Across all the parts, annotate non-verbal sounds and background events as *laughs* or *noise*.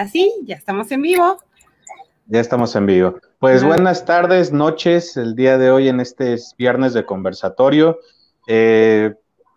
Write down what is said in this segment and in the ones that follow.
Ahora sí, ya estamos en vivo. Ya estamos en vivo. Pues buenas tardes, noches, el día de hoy en este viernes de conversatorio. Eh,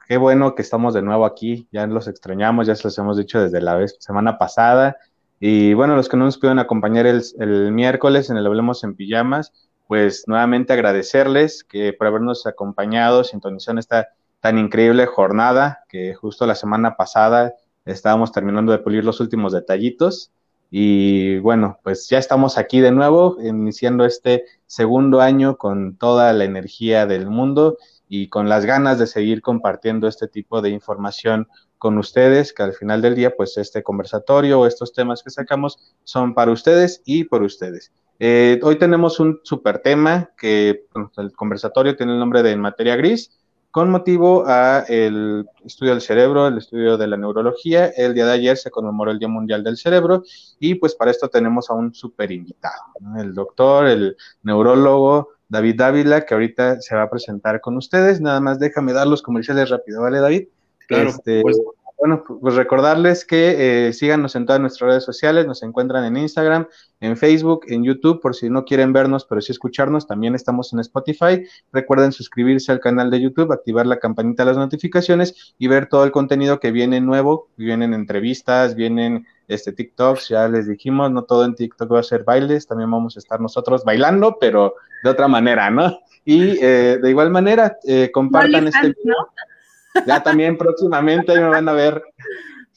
qué bueno que estamos de nuevo aquí, ya los extrañamos, ya se los hemos dicho desde la vez, semana pasada. Y bueno, los que no nos pudieron acompañar el, el miércoles en el Hablemos en Pijamas, pues nuevamente agradecerles que por habernos acompañado, sintonizando esta tan increíble jornada que justo la semana pasada estábamos terminando de pulir los últimos detallitos. Y bueno, pues ya estamos aquí de nuevo, iniciando este segundo año con toda la energía del mundo y con las ganas de seguir compartiendo este tipo de información con ustedes, que al final del día, pues este conversatorio o estos temas que sacamos son para ustedes y por ustedes. Eh, hoy tenemos un super tema que el conversatorio tiene el nombre de En Materia Gris, con motivo a el estudio del cerebro, el estudio de la neurología. El día de ayer se conmemoró el Día Mundial del Cerebro y pues para esto tenemos a un super invitado, el doctor, el neurólogo David Dávila, que ahorita se va a presentar con ustedes. Nada más déjame dar los comerciales rápido, ¿vale, David? Claro, este, pues, bueno, pues recordarles que eh, síganos en todas nuestras redes sociales, nos encuentran en Instagram, en Facebook, en YouTube, por si no quieren vernos, pero sí escucharnos, también estamos en Spotify. Recuerden suscribirse al canal de YouTube, activar la campanita de las notificaciones y ver todo el contenido que viene nuevo, vienen entrevistas, vienen este TikToks, ya les dijimos, no todo en TikTok va a ser bailes, también vamos a estar nosotros bailando, pero de otra manera, ¿no? Y eh, de igual manera, eh, compartan este video. Ya también próximamente me van a ver.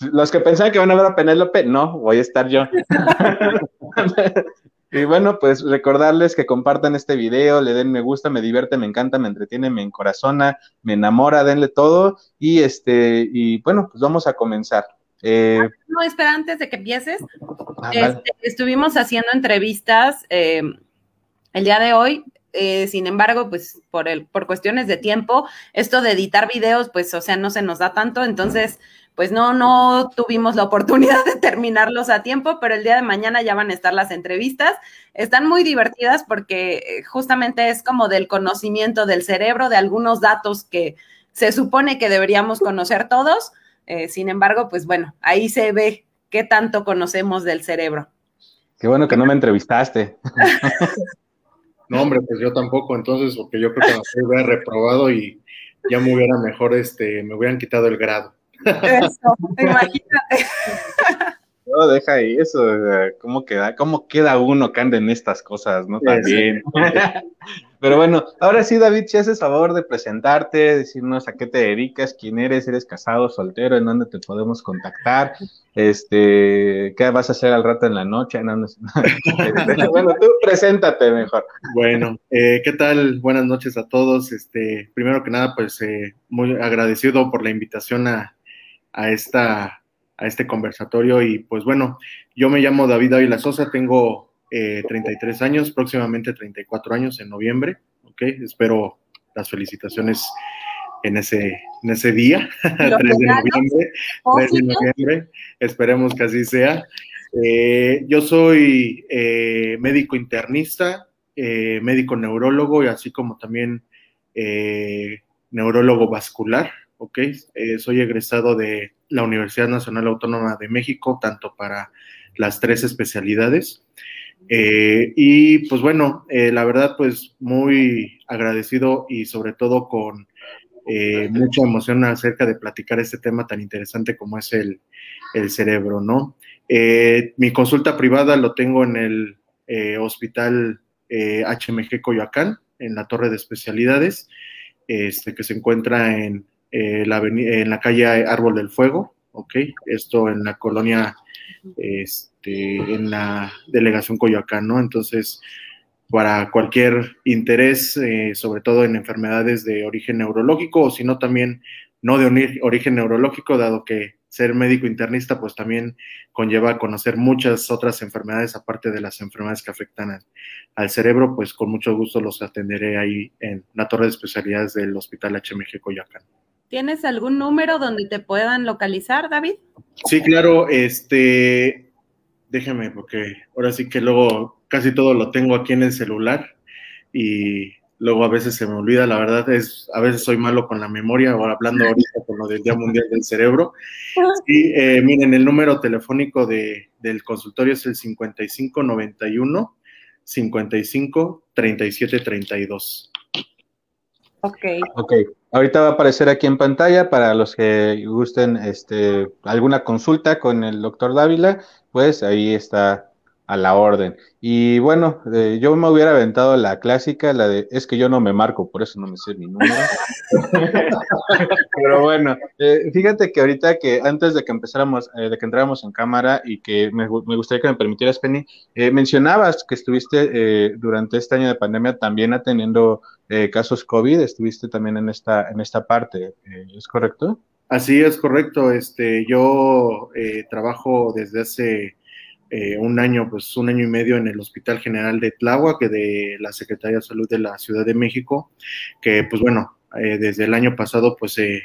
Los que pensaban que van a ver a Penélope, no, voy a estar yo. y bueno, pues recordarles que compartan este video, le den me gusta, me divierte, me encanta, me entretiene, me encorazona, me enamora, denle todo. Y este, y bueno, pues vamos a comenzar. Eh, no, espera, antes de que empieces. Ah, este, estuvimos haciendo entrevistas eh, el día de hoy eh, sin embargo, pues por, el, por cuestiones de tiempo, esto de editar videos, pues, o sea, no se nos da tanto, entonces, pues no, no tuvimos la oportunidad de terminarlos a tiempo, pero el día de mañana ya van a estar las entrevistas. Están muy divertidas porque eh, justamente es como del conocimiento del cerebro, de algunos datos que se supone que deberíamos conocer todos. Eh, sin embargo, pues bueno, ahí se ve qué tanto conocemos del cerebro. Qué bueno que no me entrevistaste. *laughs* No, hombre, pues yo tampoco, entonces, porque yo creo que me hubiera reprobado y ya me hubiera mejor, este, me hubieran quitado el grado. Eso, imagínate. *laughs* No, deja ahí eso, ¿cómo queda, cómo queda uno que anda en estas cosas, no? También. *laughs* Pero bueno, ahora sí, David, si haces favor de presentarte, decirnos a qué te dedicas, quién eres, eres casado, soltero, en dónde te podemos contactar, este, qué vas a hacer al rato en la noche. *laughs* Este, bueno, tú preséntate mejor. Bueno, eh, ¿qué tal? Buenas noches a todos. Este, primero que nada, pues eh, muy agradecido por la invitación a, a esta a este conversatorio y pues bueno, yo me llamo David Ávila Sosa, tengo 33 eh, años, próximamente 34 años en noviembre, ¿ok? Espero las felicitaciones en ese, en ese día, *laughs* 3 de noviembre, 3 de noviembre, esperemos que así sea. Eh, yo soy eh, médico internista, médico neurólogo y así como también neurólogo vascular, ¿ok? soy egresado de la Universidad Nacional Autónoma de México, tanto para las tres especialidades. Eh, y pues bueno, eh, la verdad pues muy agradecido y sobre todo con eh, mucha emoción acerca de platicar este tema tan interesante como es el, cerebro, ¿no? mi consulta privada lo tengo en el hospital HMG Coyoacán, en la torre de especialidades, este, que se encuentra en, la, en la calle Árbol del Fuego, ¿ok? Esto en la colonia... Este, en la delegación Coyoacán, ¿no? Entonces, para cualquier interés, eh, sobre todo en enfermedades de origen neurológico, o si no también no de origen neurológico, dado que ser médico internista, pues también conlleva conocer muchas otras enfermedades, aparte de las enfermedades que afectan al, cerebro, pues con mucho gusto los atenderé ahí en la torre de especialidades del Hospital HMG Coyoacán. ¿Tienes algún número donde te puedan localizar, David? Sí, claro, este, déjeme, porque ahora sí que luego casi todo lo tengo aquí en el celular y luego a veces se me olvida, la verdad es, a veces soy malo con la memoria, ahora hablando *laughs* ahorita con lo del Día Mundial del Cerebro. Y eh, miren, el número telefónico de, del consultorio es el 5591 55 37 32. Ok. Ok. Ahorita va a aparecer aquí en pantalla para los que gusten este, alguna consulta con el doctor Dávila, pues ahí está a la orden. Y bueno, eh, yo me hubiera aventado la clásica, la de es que yo no me marco, por eso no me sé mi número. *laughs* Pero bueno, eh, fíjate que ahorita que antes de que empezáramos, eh, de que entráramos en cámara y que me, me gustaría que me permitieras, Penny, mencionabas que estuviste durante este año de pandemia también atendiendo casos COVID, estuviste también en esta, en esta parte, ¿es correcto? Así es correcto. Este, yo trabajo desde hace eh, un año, pues un año y medio en el Hospital General de Tláhuac, de la Secretaría de Salud de la Ciudad de México, que pues bueno, eh, desde el año pasado pues se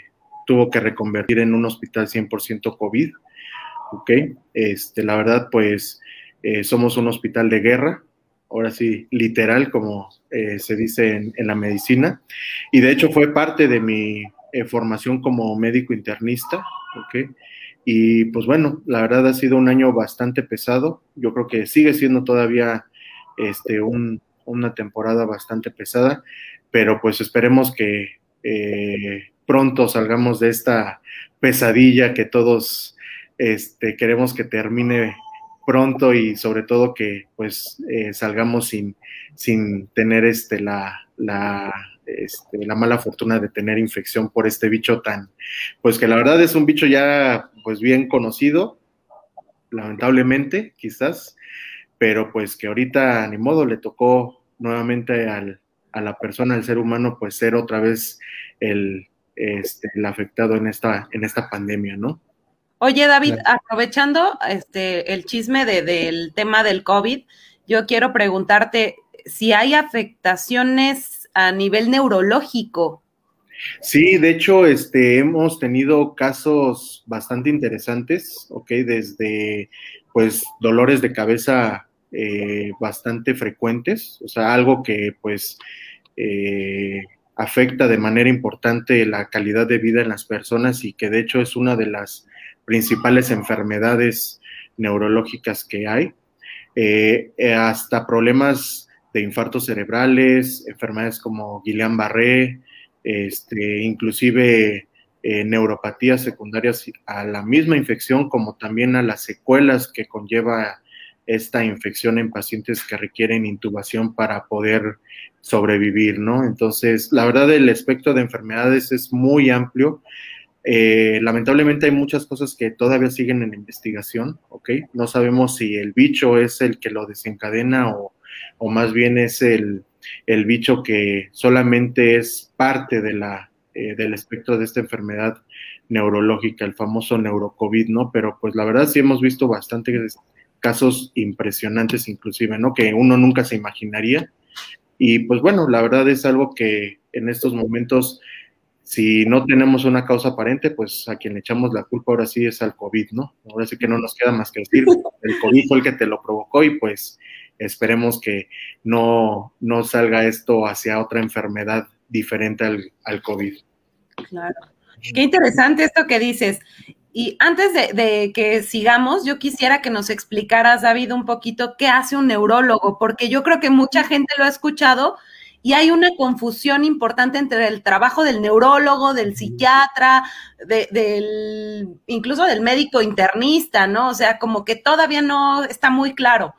tuvo que reconvertir en un hospital 100% COVID, ¿ok? Este, la verdad pues eh, somos un hospital de guerra, ahora sí, literal, como se dice en, en, la medicina, y de hecho fue parte de mi formación como médico internista, ¿ok? Y pues bueno, la verdad ha sido un año bastante pesado. Yo creo que sigue siendo todavía este, una temporada bastante pesada, pero pues esperemos que eh, pronto salgamos de esta pesadilla que todos este, queremos que termine pronto y sobre todo que pues eh, salgamos sin, sin tener este, la, la este, la mala fortuna de tener infección por este bicho tan, pues que la verdad es un bicho ya pues bien conocido, lamentablemente quizás, pero pues que ahorita ni modo le tocó nuevamente al, a la persona, al ser humano, pues ser otra vez el, este, el afectado en esta, en esta pandemia, ¿no? Oye, David, aprovechando este, el chisme de, del tema del COVID, yo quiero preguntarte si hay afectaciones a nivel neurológico. Sí, de hecho, este, hemos tenido casos bastante interesantes, ¿ok? Desde, pues, dolores de cabeza eh, bastante frecuentes, o sea, algo que, pues, eh, afecta de manera importante la calidad de vida en las personas y que, de hecho, es una de las principales enfermedades neurológicas que hay, eh, hasta problemas de infartos cerebrales, enfermedades como Guillain-Barré, este, inclusive eh, neuropatías secundarias a la misma infección, como también a las secuelas que conlleva esta infección en pacientes que requieren intubación para poder sobrevivir, ¿no? Entonces, la verdad, el espectro de enfermedades es muy amplio. Eh, lamentablemente hay muchas cosas que todavía siguen en investigación. No sabemos si el bicho es el que lo desencadena o o más bien es el, bicho que solamente es parte de la, eh, del espectro de esta enfermedad neurológica, el famoso neurocovid, ¿no? Pero pues la verdad sí hemos visto bastantes casos impresionantes inclusive, ¿no? Que uno nunca se imaginaría. Y pues bueno, la verdad es algo que en estos momentos, si no tenemos una causa aparente, pues a quien le echamos la culpa ahora sí es al COVID, ¿no? Ahora sí que no nos queda más que decir, el COVID fue el que te lo provocó y pues Esperemos que no, no salga esto hacia otra enfermedad diferente al, al COVID. Claro. Qué interesante esto que dices. Y antes de, de, que sigamos, yo quisiera que nos explicaras, David, un poquito qué hace un neurólogo, porque yo creo que mucha gente lo ha escuchado y hay una confusión importante entre el trabajo del neurólogo, del psiquiatra, de, del, incluso del médico internista, ¿no? O sea, como que todavía no está muy claro.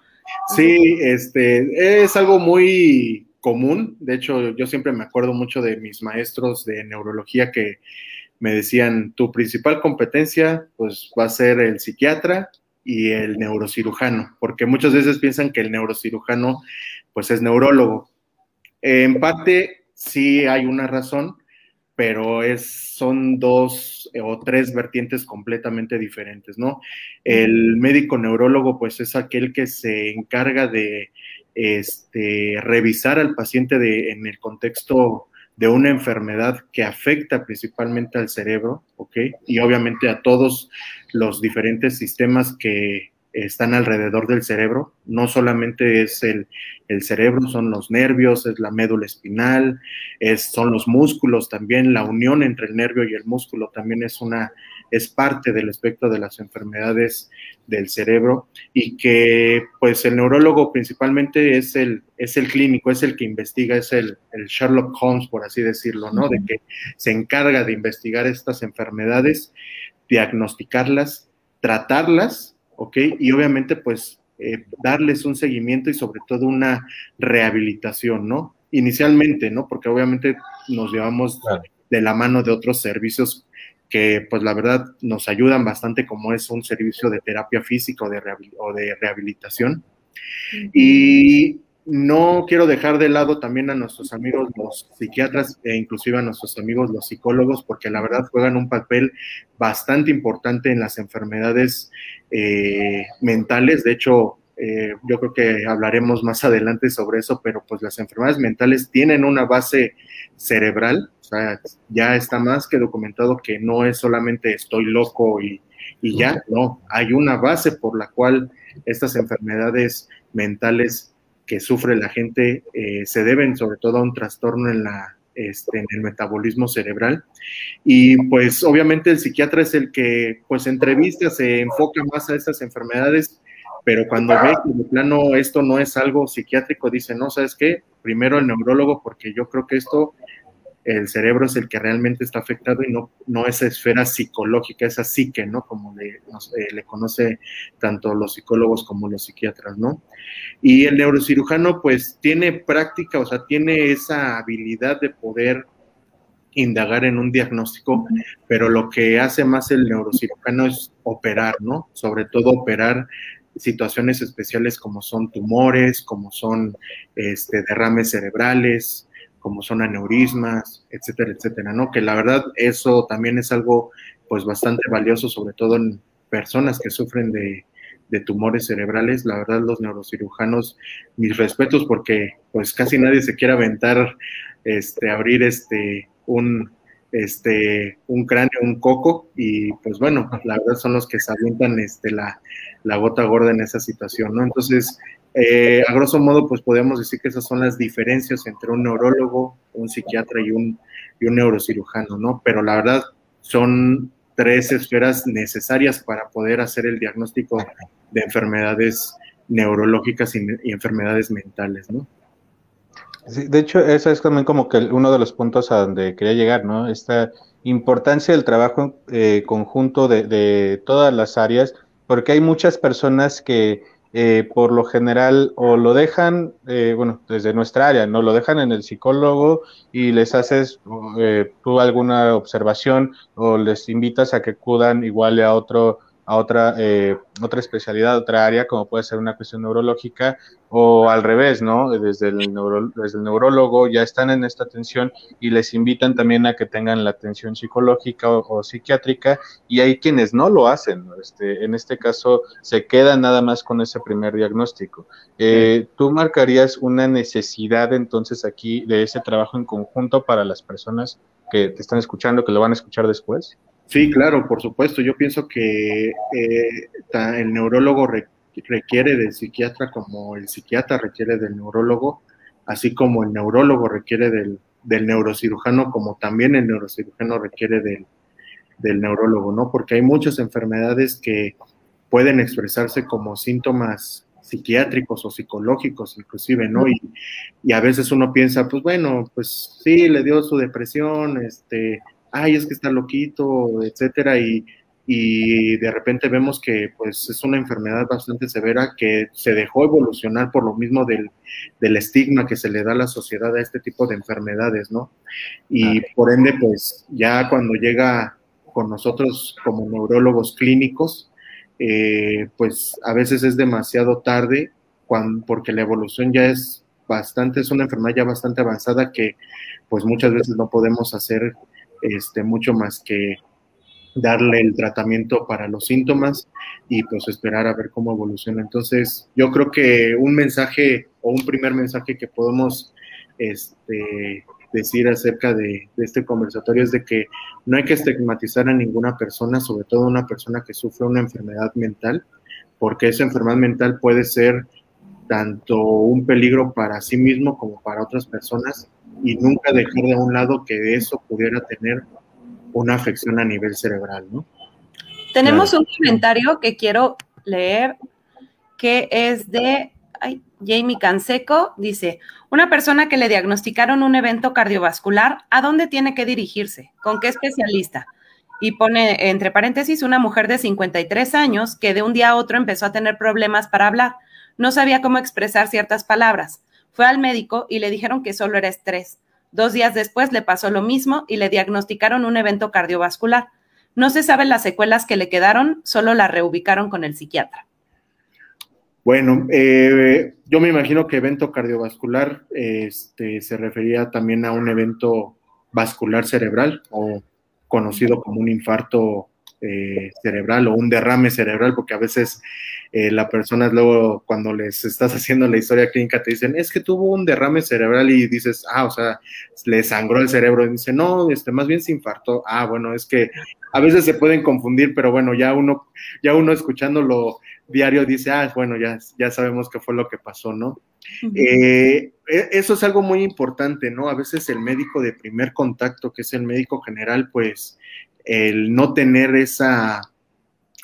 Sí, este, es algo muy común. De hecho, yo siempre me acuerdo mucho de mis maestros de neurología que me decían, tu principal competencia pues va a ser el psiquiatra y el neurocirujano, porque muchas veces piensan que el neurocirujano pues es neurólogo. En parte sí hay una razón, pero es, son dos o tres vertientes completamente diferentes, ¿no? El médico neurólogo, pues es aquel que se encarga de este, revisar al paciente en el contexto de una enfermedad que afecta principalmente al cerebro, ¿ok? Y obviamente a todos los diferentes sistemas que, están alrededor del cerebro. No solamente es el, cerebro, son los nervios, es la médula espinal, es, son los músculos también, la unión entre el nervio y el músculo también es una es parte del espectro de las enfermedades del cerebro y que pues el neurólogo principalmente es el, es el clínico, es el que investiga, es el, el Sherlock Holmes, por así decirlo, ¿no? De que se encarga de investigar estas enfermedades, diagnosticarlas, tratarlas ¿ok? Y obviamente, pues, eh, darles un seguimiento y sobre todo una rehabilitación, ¿no? Inicialmente, ¿no? Porque obviamente nos llevamos de la mano de otros servicios que, pues, la verdad, nos ayudan bastante, como es un servicio de terapia física o de, o de rehabilitación. Y no quiero dejar de lado también a nuestros amigos los psiquiatras e inclusive a nuestros amigos los psicólogos, porque la verdad juegan un papel bastante importante en las enfermedades eh, mentales. De hecho, eh, yo creo que hablaremos más adelante sobre eso, pero pues las enfermedades mentales tienen una base cerebral, o sea, ya está más que documentado que no es solamente estoy loco y, y ya, no, hay una base por la cual estas enfermedades mentales que sufre la gente eh, se deben sobre todo a un trastorno en, la, este, en el metabolismo cerebral. Y pues obviamente el psiquiatra es el que pues entrevista, se enfoca más a estas enfermedades, pero cuando ve que de plano esto no es algo psiquiátrico, dice, no, ¿sabes qué? Primero el neurólogo, porque yo creo que esto el cerebro es el que realmente está afectado y no, no esa esfera psicológica, esa psique, ¿no? Como le, eh, le conoce tanto los psicólogos como los psiquiatras, ¿no? Y el neurocirujano pues tiene práctica, o sea, tiene esa habilidad de poder indagar en un diagnóstico, pero lo que hace más el neurocirujano es operar, ¿no? Sobre todo operar situaciones especiales como son tumores, como son este, derrames cerebrales, como son aneurismas, etcétera, etcétera, ¿no? Que la verdad eso también es algo pues bastante valioso, sobre todo en personas que sufren de, tumores cerebrales. La verdad los neurocirujanos, mis respetos porque pues casi nadie se quiere aventar, este, abrir este, un, este, un cráneo, un coco, y pues bueno, la verdad son los que se avientan este, la, la gota gorda en esa situación, ¿no? Entonces, eh, a grosso modo, pues podemos decir que esas son las diferencias entre un neurólogo, un psiquiatra y un, neurocirujano, ¿no? Pero la verdad son tres esferas necesarias para poder hacer el diagnóstico de enfermedades neurológicas y, enfermedades mentales, ¿no? Sí, de hecho, eso es también como que uno de los puntos a donde quería llegar, ¿no? Esta importancia del trabajo eh, conjunto de todas las áreas, porque hay muchas personas que eh, por lo general o lo dejan, eh, bueno, desde nuestra área, no lo dejan en el psicólogo y les haces eh, tú alguna observación o les invitas a que acudan igual a otro a otra, eh, otra especialidad, otra área, como puede ser una cuestión neurológica, o al revés, ¿no? Desde el, desde el neurólogo ya están en esta atención y les invitan también a que tengan la atención psicológica o, psiquiátrica, y hay quienes no lo hacen, este, en este caso se quedan nada más con ese primer diagnóstico. Eh, ¿Tú marcarías una necesidad entonces aquí de ese trabajo en conjunto para las personas que te están escuchando, que lo van a escuchar después? Sí, claro, por supuesto. Yo pienso que eh, el neurólogo requiere del psiquiatra como el psiquiatra requiere del neurólogo, así como el neurólogo requiere del, neurocirujano, como también el neurocirujano requiere del, del neurólogo, ¿no? Porque hay muchas enfermedades que pueden expresarse como síntomas psiquiátricos o psicológicos inclusive, ¿no? Y, a veces uno piensa, pues bueno, pues sí, le dio su depresión, este, ay, es que está loquito, etcétera, y, y de repente vemos que pues es una enfermedad bastante severa que se dejó evolucionar por lo mismo del, del estigma que se le da a la sociedad a este tipo de enfermedades, ¿no? Y por ende, pues ya cuando llega con nosotros como neurólogos clínicos, eh, pues a veces es demasiado tarde cuando, porque la evolución ya es bastante, es una enfermedad ya bastante avanzada que pues muchas veces no podemos hacer este, mucho más que darle el tratamiento para los síntomas y pues esperar a ver cómo evoluciona. Entonces, yo creo que un mensaje o un primer mensaje que podemos este, decir acerca de, este conversatorio es de que no hay que estigmatizar a ninguna persona, sobre todo una persona que sufre una enfermedad mental, porque esa enfermedad mental puede ser tanto un peligro para sí mismo como para otras personas y nunca dejar de un lado que eso pudiera tener una afección a nivel cerebral, ¿no? Tenemos un comentario que quiero leer que es de Jamie Canseco. Dice, una persona que le diagnosticaron un evento cardiovascular, ¿a dónde tiene que dirigirse? ¿Con qué especialista? Y pone entre paréntesis una mujer de 53 años que de un día a otro empezó a tener problemas para hablar. No sabía cómo expresar ciertas palabras. Fue al médico y le dijeron que solo era estrés. Dos días después le pasó lo mismo y le diagnosticaron un evento cardiovascular. No se saben las secuelas que le quedaron, solo la reubicaron con el psiquiatra. Bueno, eh, yo me imagino que evento cardiovascular este, se refería también a un evento vascular cerebral o conocido como un infarto eh, cerebral o un derrame cerebral, porque a veces eh, la persona luego cuando les estás haciendo la historia clínica te dicen, es que tuvo un derrame cerebral y dices, ah, o sea, le sangró el cerebro y dice, no, este, más bien se infartó. Ah, bueno, es que a veces se pueden confundir, pero bueno, ya uno, ya uno escuchándolo diario dice, ah, bueno, ya, ya sabemos qué fue lo que pasó, ¿no? Eh, e, eso es algo muy importante, ¿no? A veces el médico de primer contacto, que es el médico general, pues el no tener esa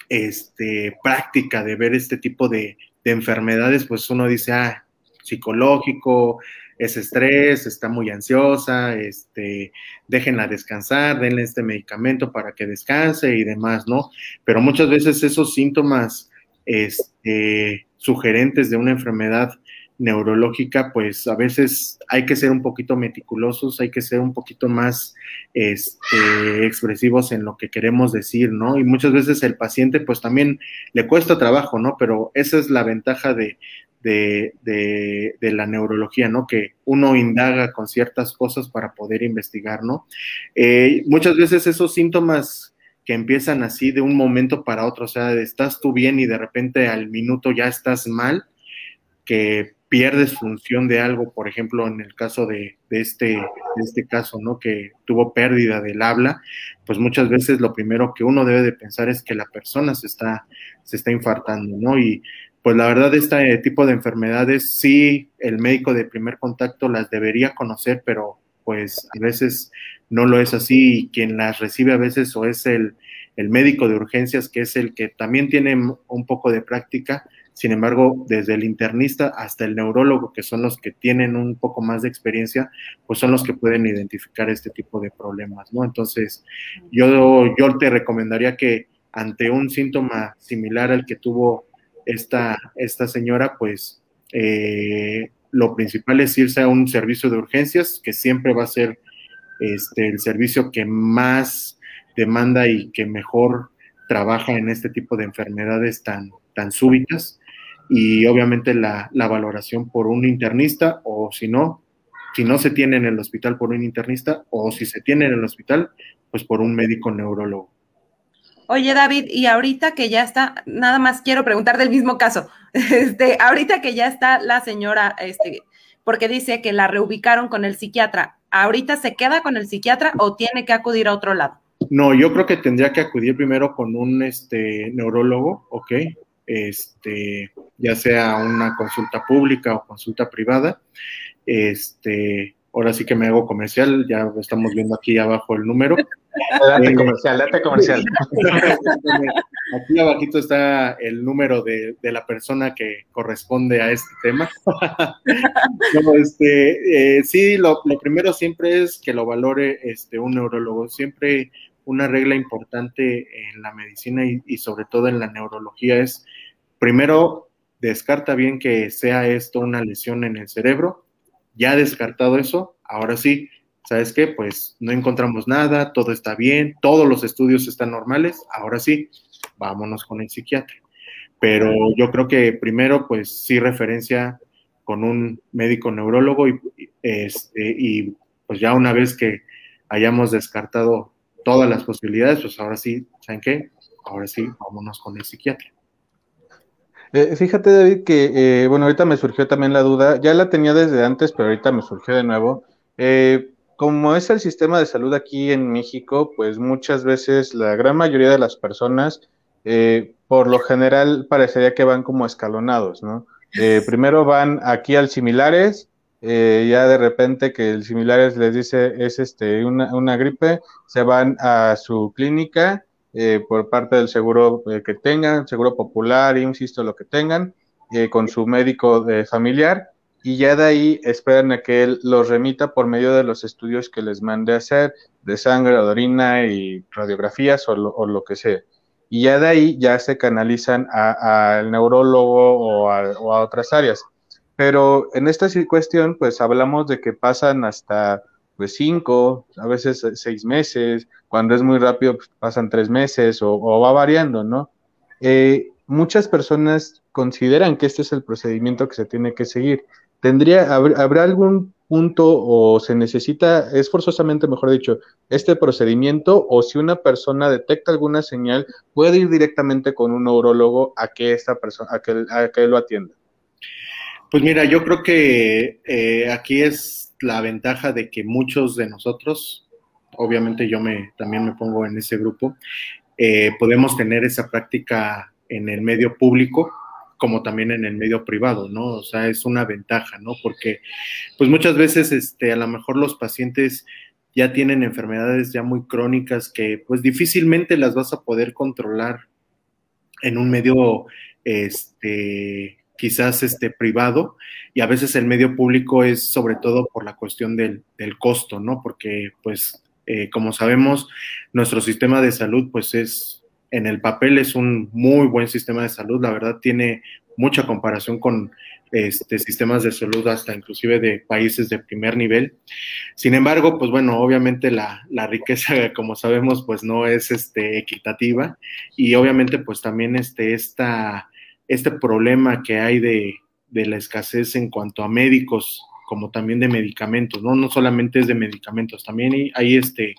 este, práctica de ver este tipo de, enfermedades, pues uno dice, ah, psicológico, es estrés, está muy ansiosa, este, déjenla descansar, denle este medicamento para que descanse y demás, ¿no? Pero muchas veces esos síntomas este, sugerentes de una enfermedad neurológica, pues a veces hay que ser un poquito meticulosos, hay que ser un poquito más este, expresivos en lo que queremos decir, ¿no? Y muchas veces el paciente, pues también le cuesta trabajo, ¿no? Pero esa es la ventaja de, de, de, la neurología, ¿no? Que uno indaga con ciertas cosas para poder investigar, ¿no? Eh, muchas veces esos síntomas que empiezan así de un momento para otro, o sea, estás tú bien y de repente al minuto ya estás mal, que pierdes función de algo, por ejemplo, en el caso de, este, este caso, ¿no? Que tuvo pérdida del habla, pues muchas veces lo primero que uno debe de pensar es que la persona se está, se está infartando, ¿no? Y pues la verdad, este tipo de enfermedades, sí, el médico de primer contacto las debería conocer, pero pues a veces no lo es así y quien las recibe a veces o es el, el médico de urgencias, que es el que también tiene un poco de práctica, sin embargo, desde el internista hasta el neurólogo, que son los que tienen un poco más de experiencia, pues son los que pueden identificar este tipo de problemas, ¿no? Entonces, yo, yo te recomendaría que ante un síntoma similar al que tuvo esta, esta señora, pues eh, lo principal es irse a un servicio de urgencias, que siempre va a ser este, el servicio que más demanda y que mejor trabaja en este tipo de enfermedades tan, tan súbitas y obviamente la, valoración por un internista o si no, si no se tiene en el hospital por un internista o si se tiene en el hospital, pues por un médico neurólogo. Oye, David, y ahorita que ya está, nada más quiero preguntar del mismo caso. *laughs* Este, ahorita que ya está la señora, este, porque dice que la reubicaron con el psiquiatra, ¿ahorita se queda con el psiquiatra o tiene que acudir a otro lado? No, yo creo que tendría que acudir primero con un este, neurólogo, ¿ok? Este, ya sea una consulta pública o consulta privada. Este, ahora sí que me hago comercial, ya estamos viendo aquí abajo el número. *laughs* Date eh, comercial, date comercial. *laughs* Aquí abajito está el número de, la persona que corresponde a este tema. *laughs* este, eh, sí, lo, primero siempre es que lo valore este, un neurólogo. Siempre una regla importante en la medicina y sobre todo en la neurología es primero descarta bien que sea esto una lesión en el cerebro. Ya descartado eso, ahora sí, ¿sabes qué? Pues no encontramos nada, todo está bien, todos los estudios están normales, ahora sí, vámonos con el psiquiatra. Pero yo creo que primero, pues sí referencia con un médico neurólogo y, este, y pues ya una vez que hayamos descartado todas las posibilidades, pues ahora sí, ¿saben qué? Ahora sí, vámonos con el psiquiatra. Eh, fíjate, David, que, eh, bueno, ahorita me surgió también la duda, ya la tenía desde antes, pero ahorita me surgió de nuevo. Eh, como es el sistema de salud aquí en México, pues muchas veces la gran mayoría de las personas eh, por lo general parecería que van como escalonados, ¿no? Eh, *laughs* primero van aquí al similares, eh, ya de repente que el similares les dice es este una, una gripe, se van a su clínica por parte del seguro que tengan, seguro popular, insisto, lo que tengan, con su médico familiar, y ya de ahí esperan a que él los remita por medio de los estudios que les mande a hacer, de sangre, de orina y radiografías o lo que sea y ya de ahí ya se canalizan al neurólogo o a, otras áreas. Pero en esta cuestión, pues hablamos de que pasan hasta pues cinco, a veces seis meses, cuando es muy rápido pues, pasan tres meses o, va variando, ¿no? Eh, muchas personas consideran que este es el procedimiento que se tiene que seguir. ¿Tendría, habrá algún punto o se necesita, es forzosamente, mejor dicho, este procedimiento o si una persona detecta alguna señal, puede ir directamente con un neurólogo a que esta persona, a que, a que lo atienda? Pues mira, yo creo que eh, aquí es la ventaja de que muchos de nosotros, obviamente yo me también me pongo en ese grupo, eh, podemos tener esa práctica en el medio público como también en el medio privado, ¿no? O sea, es una ventaja, ¿no? Porque pues muchas veces este, a lo mejor los pacientes ya tienen enfermedades ya muy crónicas que pues difícilmente las vas a poder controlar en un medio este quizás este privado y a veces el medio público es sobre todo por la cuestión del, costo, ¿no? Porque pues eh, como sabemos nuestro sistema de salud pues es en el papel es un muy buen sistema de salud, la verdad tiene mucha comparación con este, sistemas de salud hasta inclusive de países de primer nivel. Sin embargo, pues bueno, obviamente la, riqueza, *laughs* como sabemos, pues no es este, equitativa y obviamente pues también este, esta, este problema que hay de, de la escasez en cuanto a médicos como también de medicamentos, ¿no? No solamente es de medicamentos, también hay, este,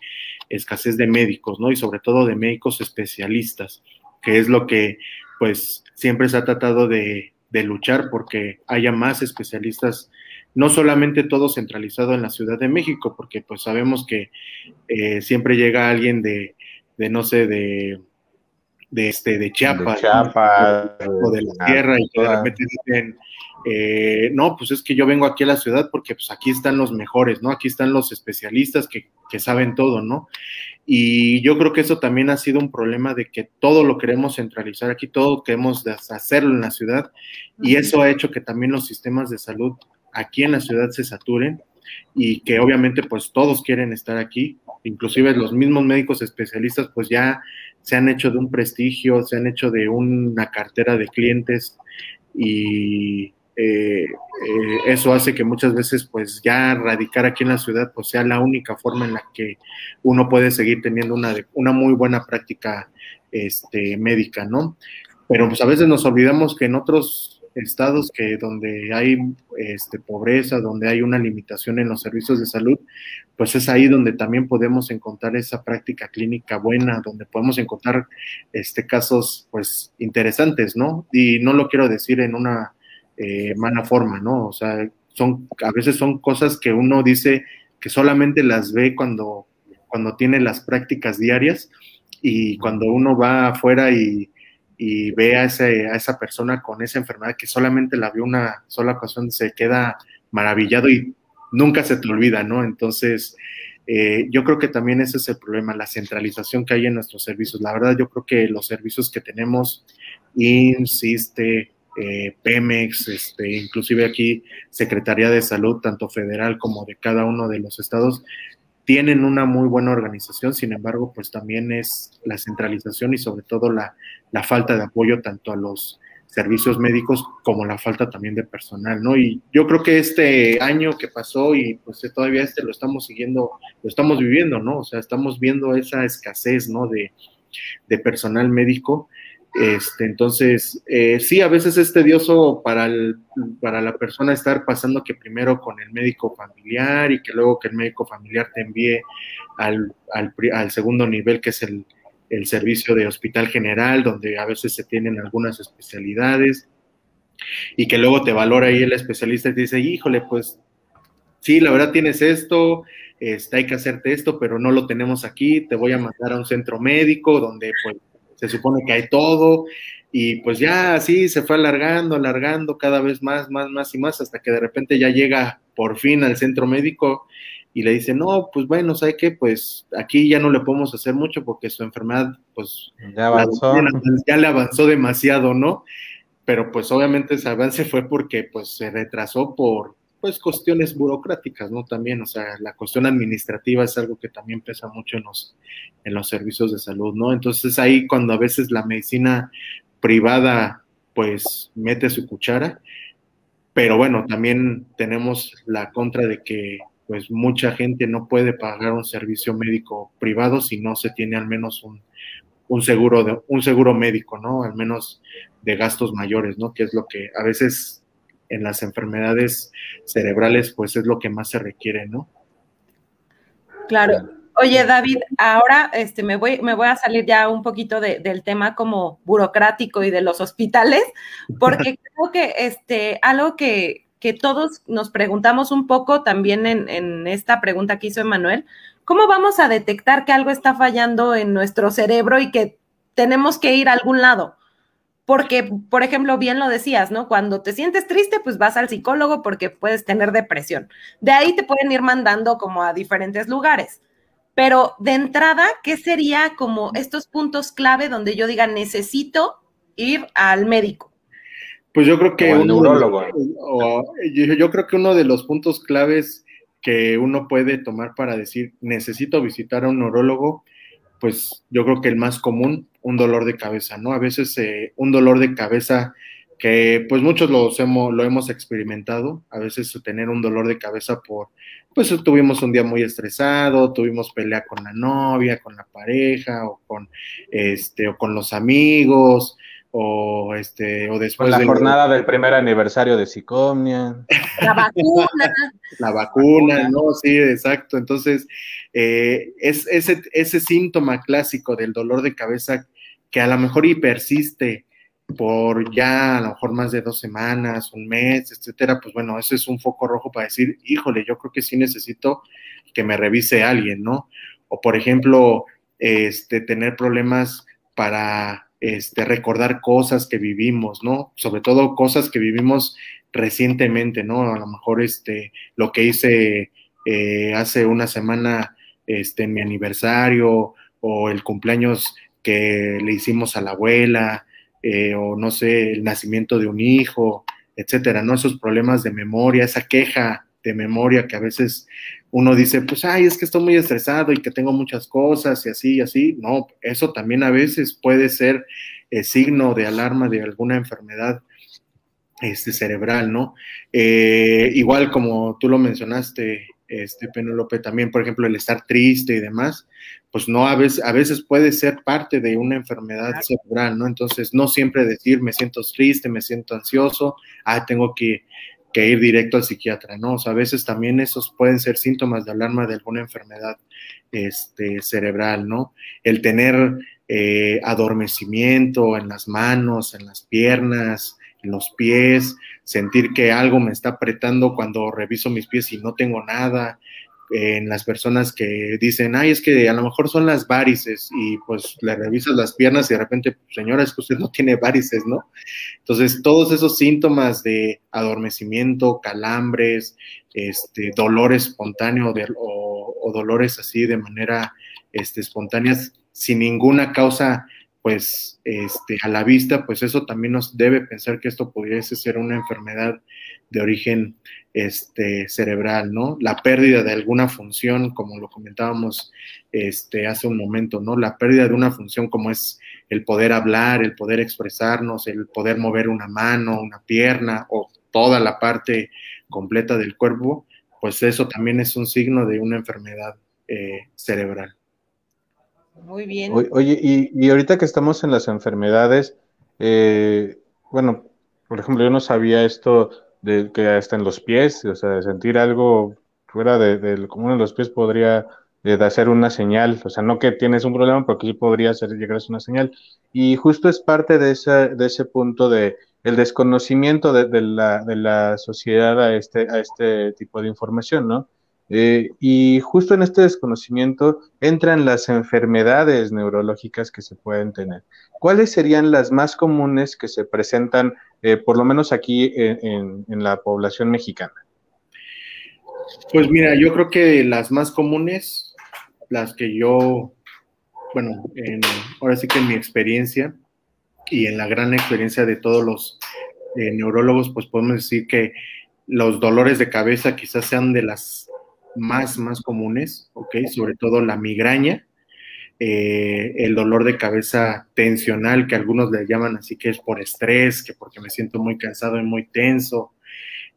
escasez de médicos, ¿no? Y sobre todo de médicos especialistas, que es lo que, pues, siempre se ha tratado de, luchar porque haya más especialistas, no solamente todo centralizado en la Ciudad de México, porque pues sabemos que eh, siempre llega alguien de, de no sé, de, de, este, de Chiapas, o de la tierra y que de repente dicen, eh, no, pues es que yo vengo aquí a la ciudad porque pues aquí están los mejores, ¿no? Aquí están los especialistas que, que saben todo, ¿no? Y yo creo que eso también ha sido un problema de que todo lo queremos centralizar aquí, todo queremos hacerlo en la ciudad y eso ha hecho que también los sistemas de salud aquí en la ciudad se saturen y que obviamente pues todos quieren estar aquí, inclusive los mismos médicos especialistas pues ya se han hecho de un prestigio, se han hecho de una cartera de clientes y eh, eh, eso hace que muchas veces pues ya radicar aquí en la ciudad pues sea la única forma en la que uno puede seguir teniendo una, una muy buena práctica este, médica, ¿no? Pero pues a veces nos olvidamos que en otros estados que donde hay este, pobreza, donde hay una limitación en los servicios de salud, pues es ahí donde también podemos encontrar esa práctica clínica buena, donde podemos encontrar este, casos pues interesantes, ¿no? Y no lo quiero decir en una eh, mala forma, ¿no? O sea, son, a veces son cosas que uno dice que solamente las ve cuando, cuando tiene las prácticas diarias y cuando uno va afuera y, ve a, ese, a esa persona con esa enfermedad que solamente la vio una sola ocasión, se queda maravillado y nunca se te olvida, ¿no? Entonces, eh, yo creo que también ese es el problema, la centralización que hay en nuestros servicios. La verdad, yo creo que los servicios que tenemos, insiste, eh, Pemex, este, inclusive aquí Secretaría de Salud, tanto federal como de cada uno de los estados, tienen una muy buena organización, sin embargo, pues también es la centralización y sobre todo la, falta de apoyo tanto a los servicios médicos como la falta también de personal, ¿no? Y yo creo que este año que pasó y pues todavía este lo estamos siguiendo, lo estamos viviendo, ¿no? O sea, estamos viendo esa escasez, ¿no? De, de personal médico este, entonces, eh, sí, a veces es tedioso para, para la persona estar pasando que primero con el médico familiar y que luego que el médico familiar te envíe al, segundo nivel, que es el, servicio de hospital general, donde a veces se tienen algunas especialidades y que luego te valora ahí el especialista y te dice, híjole, pues sí, la verdad tienes esto, este, hay que hacerte esto, pero no lo tenemos aquí, te voy a mandar a un centro médico donde pues se supone que hay todo, y pues ya así se fue alargando, alargando cada vez más, más, más y más, hasta que de repente ya llega por fin al centro médico y le dice, no, pues bueno, ¿sabe qué? Pues aquí ya no le podemos hacer mucho porque su enfermedad, pues ya avanzó. ya le avanzó demasiado, ¿no? Pero pues obviamente ese avance fue porque pues se retrasó por pues cuestiones burocráticas, ¿no? También, o sea, la cuestión administrativa es algo que también pesa mucho en los, en los servicios de salud, ¿no? Entonces ahí cuando a veces la medicina privada pues mete su cuchara, pero bueno, también tenemos la contra de que pues mucha gente no puede pagar un servicio médico privado si no se tiene al menos un, un seguro de, un seguro médico, ¿no? Al menos de gastos mayores, ¿no? Que es lo que a veces en las enfermedades cerebrales pues es lo que más se requiere, ¿no? Claro. Oye, David, ahora este, me, voy, me voy a salir ya un poquito del tema como burocrático y de los hospitales, porque *laughs* creo que este, algo que, que todos nos preguntamos un poco también en, esta pregunta que hizo Emanuel, ¿cómo vamos a detectar que algo está fallando en nuestro cerebro y que tenemos que ir a algún lado? Porque, por ejemplo, bien lo decías, ¿no? Cuando te sientes triste, pues vas al psicólogo porque puedes tener depresión. De ahí te pueden ir mandando como a diferentes lugares. Pero de entrada, ¿qué sería como estos puntos clave donde yo diga necesito ir al médico? Pues yo creo que un neurólogo. yo, creo que uno de los puntos claves que uno puede tomar para decir necesito visitar a un neurólogo, pues yo creo que el más común, un dolor de cabeza, ¿no? A veces eh, un dolor de cabeza que pues muchos lo hemos, lo hemos experimentado, a veces tener un dolor de cabeza por, pues tuvimos un día muy estresado, tuvimos pelea con la novia, con la pareja o con, este, o con los amigos, o este o después la jornada del primer aniversario de Psicomnia *laughs* la vacuna. La vacuna no sí exacto. Entonces eh, es ese, ese síntoma clásico del dolor de cabeza que a lo mejor y persiste por ya a lo mejor más de dos semanas, un mes, etcétera, pues bueno, ese es un foco rojo para decir, híjole, yo creo que sí necesito que me revise alguien, ¿no? O por ejemplo, este, tener problemas para este, recordar cosas que vivimos, ¿no? Sobre todo cosas que vivimos recientemente, ¿no? A lo mejor este, lo que hice eh, hace una semana este, mi aniversario o el cumpleaños que le hicimos a la abuela eh, o no sé, el nacimiento de un hijo, etcétera, ¿no? Esos problemas de memoria, esa queja de memoria que a veces uno dice, pues, ay, es que estoy muy estresado y que tengo muchas cosas y así y así. No, eso también a veces puede ser signo de alarma de alguna enfermedad este, cerebral, ¿no? Eh, igual como tú lo mencionaste, este, Penelope, también, por ejemplo, el estar triste y demás, pues no, a veces, a veces puede ser parte de una enfermedad cerebral, ¿no? Entonces, no siempre decir, me siento triste, me siento ansioso, ah, tengo que que ir directo al psiquiatra, ¿no? O sea, a veces también esos pueden ser síntomas de alarma de alguna enfermedad este, cerebral, ¿no? El tener eh, adormecimiento en las manos, en las piernas, en los pies, sentir que algo me está apretando cuando reviso mis pies y no tengo nada, en las personas que dicen, ay, es que a lo mejor son las varices y pues le revisas las piernas y de repente, señora, es que usted no tiene varices, ¿no? Entonces, todos esos síntomas de adormecimiento, calambres, este, dolor espontáneo o, o, dolores así de manera este, espontáneas sin ninguna causa pues este, a la vista, pues eso también nos debe pensar que esto pudiese ser una enfermedad de origen este, cerebral, ¿no? La pérdida de alguna función, como lo comentábamos este, hace un momento, ¿no? La pérdida de una función como es el poder hablar, el poder expresarnos, el poder mover una mano, una pierna o toda la parte completa del cuerpo, pues eso también es un signo de una enfermedad eh, cerebral. Muy bien. Oye, y, ahorita que estamos en las enfermedades, eh, bueno, por ejemplo, yo no sabía esto de que hasta en los pies, o sea, de sentir algo fuera del de, común en los pies podría eh, hacer una señal, o sea, no que tienes un problema, porque sí podría ser, llegar a una señal. Y justo es parte de ese, de ese punto de el desconocimiento de, la, de la sociedad a este, a este tipo de información, ¿no? Eh, y justo en este desconocimiento entran las enfermedades neurológicas que se pueden tener. ¿Cuáles serían las más comunes que se presentan, eh, por lo menos aquí en, la población mexicana? Pues mira, yo creo que las más comunes, las que yo, bueno, ahora sí que en mi experiencia y en la gran experiencia de todos los eh, neurólogos, pues podemos decir que los dolores de cabeza quizás sean de las más, más comunes, ¿ok? Sobre todo la migraña, eh, el dolor de cabeza tensional, que algunos le llaman así que es por estrés, que porque me siento muy cansado y muy tenso,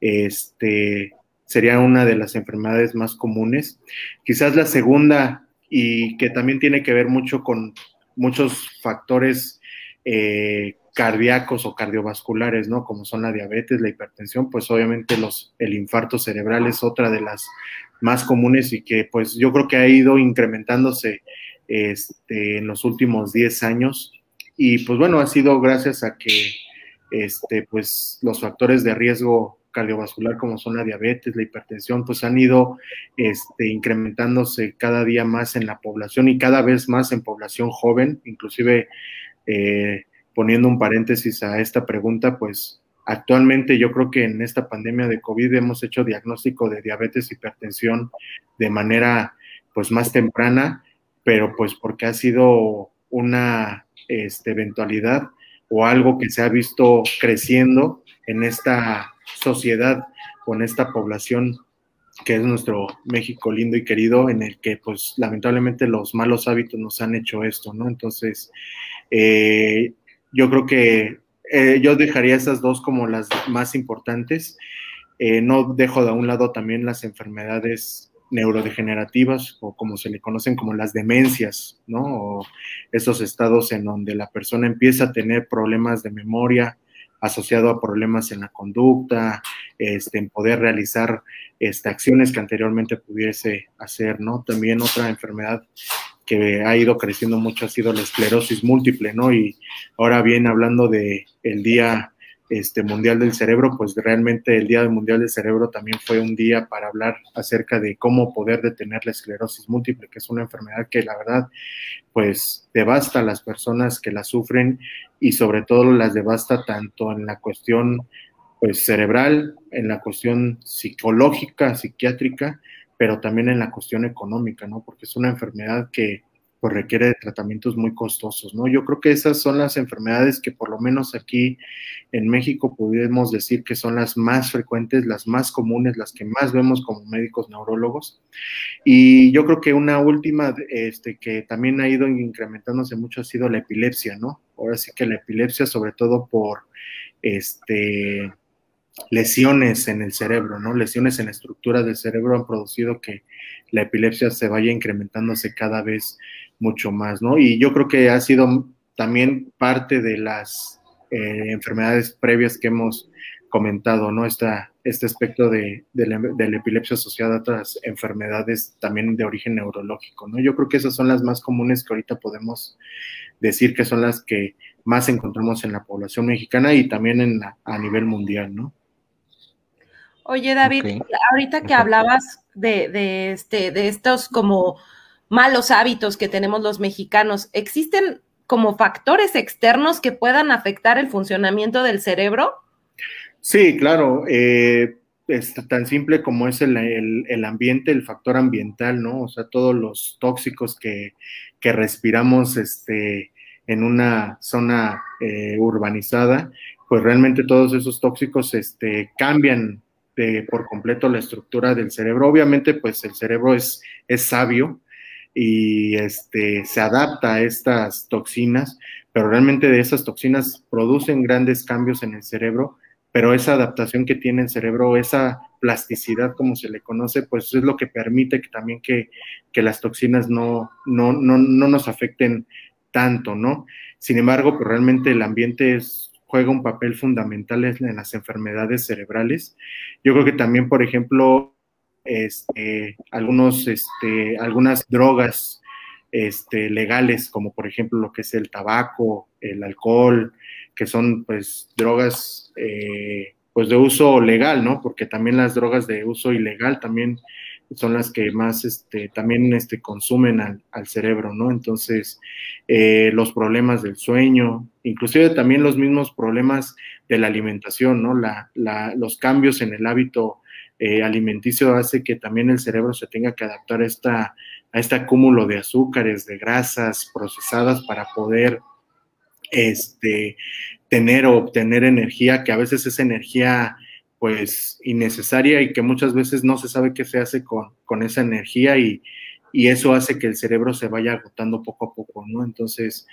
este, sería una de las enfermedades más comunes. Quizás la segunda, y que también tiene que ver mucho con muchos factores eh, cardíacos o cardiovasculares, ¿no? Como son la diabetes, la hipertensión, pues obviamente el infarto cerebral es otra de las más comunes y que pues yo creo que ha ido incrementándose este, en los últimos 10 años. Y pues bueno, ha sido gracias a que este, pues los factores de riesgo cardiovascular como son la diabetes, la hipertensión, pues han ido este, incrementándose cada día más en la población y cada vez más en población joven, inclusive eh, poniendo un paréntesis a esta pregunta, pues actualmente yo creo que en esta pandemia de COVID hemos hecho diagnóstico de diabetes, hipertensión de manera pues más temprana, pero pues porque ha sido una este, eventualidad o algo que se ha visto creciendo en esta sociedad, con esta población que es nuestro México lindo y querido, en el que pues lamentablemente los malos hábitos nos han hecho esto, ¿no? Entonces, eh, yo creo que eh, yo dejaría esas dos como las más importantes. Eh, no dejo de un lado también las enfermedades neurodegenerativas o como se le conocen como las demencias, ¿no? O esos estados en donde la persona empieza a tener problemas de memoria asociado a problemas en la conducta, este, en poder realizar este, acciones que anteriormente pudiese hacer, ¿no? También otra enfermedad que ha ido creciendo mucho ha sido la esclerosis múltiple, ¿no? Y ahora bien, hablando de el Día este, Mundial del Cerebro, pues realmente el Día Mundial del Cerebro también fue un día para hablar acerca de cómo poder detener la esclerosis múltiple, que es una enfermedad que la verdad, pues devasta a las personas que la sufren y sobre todo las devasta tanto en la cuestión pues cerebral, en la cuestión psicológica, psiquiátrica, pero también en la cuestión económica, ¿no? Porque es una enfermedad que pues, requiere de tratamientos muy costosos, ¿no? Yo creo que esas son las enfermedades que por lo menos aquí en México podemos decir que son las más frecuentes, las más comunes, las que más vemos como médicos neurólogos. Y yo creo que una última este, que también ha ido incrementándose mucho ha sido la epilepsia, ¿no? Ahora sí que la epilepsia, sobre todo por este lesiones en el cerebro, ¿no? Lesiones en estructuras del cerebro han producido que la epilepsia se vaya incrementándose cada vez mucho más, ¿no? Y yo creo que ha sido también parte de las eh, enfermedades previas que hemos comentado, ¿no? Esta, este aspecto de, la, de, la, epilepsia asociada a otras enfermedades también de origen neurológico, ¿no? Yo creo que esas son las más comunes que ahorita podemos decir que son las que más encontramos en la población mexicana y también en a nivel mundial, ¿no? Oye, David, ahorita que hablabas de, este, de estos como malos hábitos que tenemos los mexicanos, ¿existen como factores externos que puedan afectar el funcionamiento del cerebro? Sí, claro. Eh, es tan simple como es el, ambiente, el factor ambiental, ¿no? O sea, todos los tóxicos que, respiramos este, en una zona eh, urbanizada, pues realmente todos esos tóxicos este, cambian por completo la estructura del cerebro. Obviamente, pues el cerebro es, es sabio y este, se adapta a estas toxinas, pero realmente de esas toxinas producen grandes cambios en el cerebro, pero esa adaptación que tiene el cerebro, esa plasticidad como se le conoce, pues es lo que permite que también que, las toxinas no, no, no, no nos afecten tanto, ¿no? Sin embargo, pues realmente el ambiente es juega un papel fundamental en las enfermedades cerebrales. Yo creo que también, por ejemplo, este, algunos, este, algunas drogas este, legales, como por ejemplo lo que es el tabaco, el alcohol, que son pues drogas eh, pues de uso legal, ¿no? Porque también las drogas de uso ilegal también son las que más este, también este, consumen al, cerebro, ¿no? Entonces, eh, los problemas del sueño, inclusive también los mismos problemas de la alimentación, ¿no? La, los cambios en el hábito eh, alimenticio hace que también el cerebro se tenga que adaptar a, esta, a este acúmulo de azúcares, de grasas procesadas para poder este, tener o obtener energía, que a veces es energía pues innecesaria y que muchas veces no se sabe qué se hace con, esa energía y, eso hace que el cerebro se vaya agotando poco a poco, ¿no? Entonces,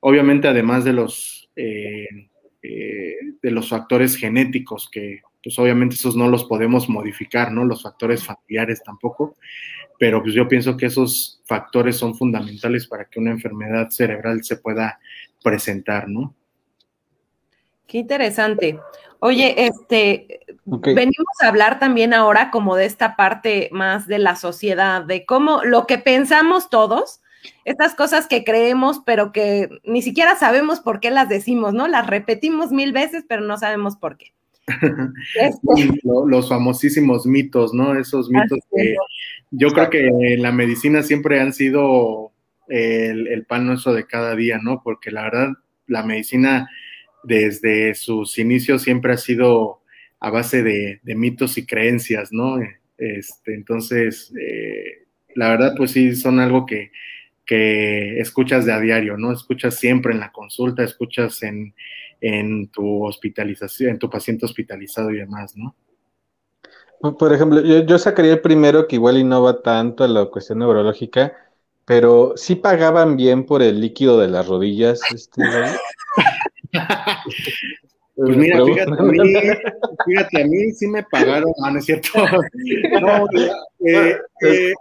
obviamente además de los, eh, eh, de los factores genéticos que pues obviamente esos no los podemos modificar, ¿no? Los factores familiares tampoco, pero pues yo pienso que esos factores son fundamentales para que una enfermedad cerebral se pueda presentar, ¿no? Qué interesante. Oye, este, venimos a hablar también ahora como de esta parte más de la sociedad, de cómo lo que pensamos todos, estas cosas que creemos, pero que ni siquiera sabemos por qué las decimos, ¿no? Las repetimos mil veces, pero no sabemos por qué. *laughs* Este. los famosísimos mitos, ¿no? Esos mitos que yo creo que en la medicina siempre han sido el, el pan nuestro de cada día, ¿no? Porque la verdad, la medicina desde sus inicios siempre ha sido a base de, mitos y creencias, ¿no? Este, entonces, eh, la verdad, pues sí, son algo que, escuchas de a diario, ¿no? Escuchas siempre en la consulta, escuchas en, tu hospitalización, en tu paciente hospitalizado y demás, ¿no? Por ejemplo, yo, sacaría el primero que igual y no va tanto a la cuestión neurológica, pero sí pagaban bien por el líquido de las rodillas, este, *laughs* Pues mira, fíjate a, mí, fíjate, a mí sí me pagaron, ah, no es cierto. *laughs* No, eh, eh,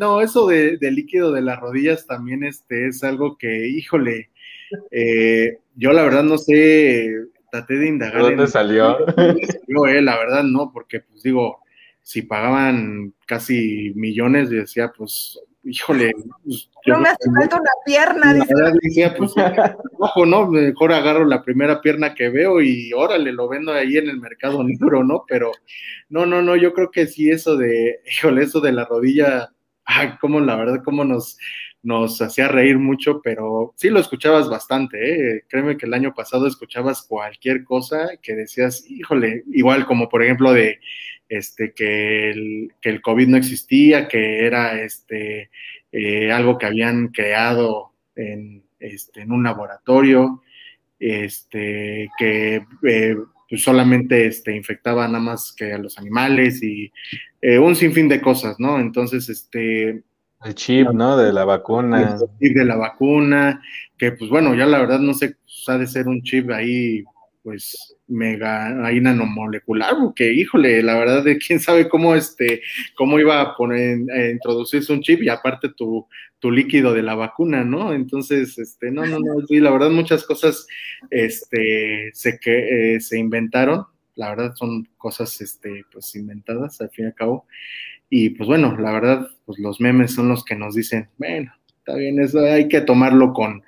no eso de, líquido de las rodillas también este, es algo que, híjole, eh, yo la verdad no sé, traté de indagar. ¿Dónde salió? *laughs* Yo, la verdad no, porque pues digo, si pagaban casi millones, decía, pues híjole. Pues, no me hace falta una pierna. La verdad decía, pues, *laughs* ojo, ¿no? Mejor agarro la primera pierna que veo y órale, lo vendo ahí en el mercado negro, ¿no? Pero no, no, no, yo creo que sí, eso de, híjole, eso de la rodilla, ay, como la verdad, cómo nos, nos hacía reír mucho, pero sí lo escuchabas bastante, ¿eh? Créeme que el año pasado escuchabas cualquier cosa que decías, híjole, igual como por ejemplo de este, que, el, que el COVID no existía, que era este, eh, algo que habían creado en, este, en un laboratorio, este, que eh, pues solamente este, infectaba nada más que a los animales y eh, un sinfín de cosas, ¿no? Entonces, este... El chip, ¿no? De la vacuna. El chip de la vacuna, que pues bueno, ya la verdad no sé, pues, ha de ser un chip ahí, pues mega ahí nanomolecular, porque híjole, la verdad de quién sabe cómo este, cómo iba a poner, a introducirse un chip y aparte tu, tu líquido de la vacuna, ¿no? Entonces, este, no, no, no, sí, la verdad muchas cosas, este, se que eh, se inventaron, la verdad son cosas, este, pues inventadas al fin y al cabo, y pues bueno, la verdad, pues los memes son los que nos dicen, bueno, está bien, eso hay que tomarlo con,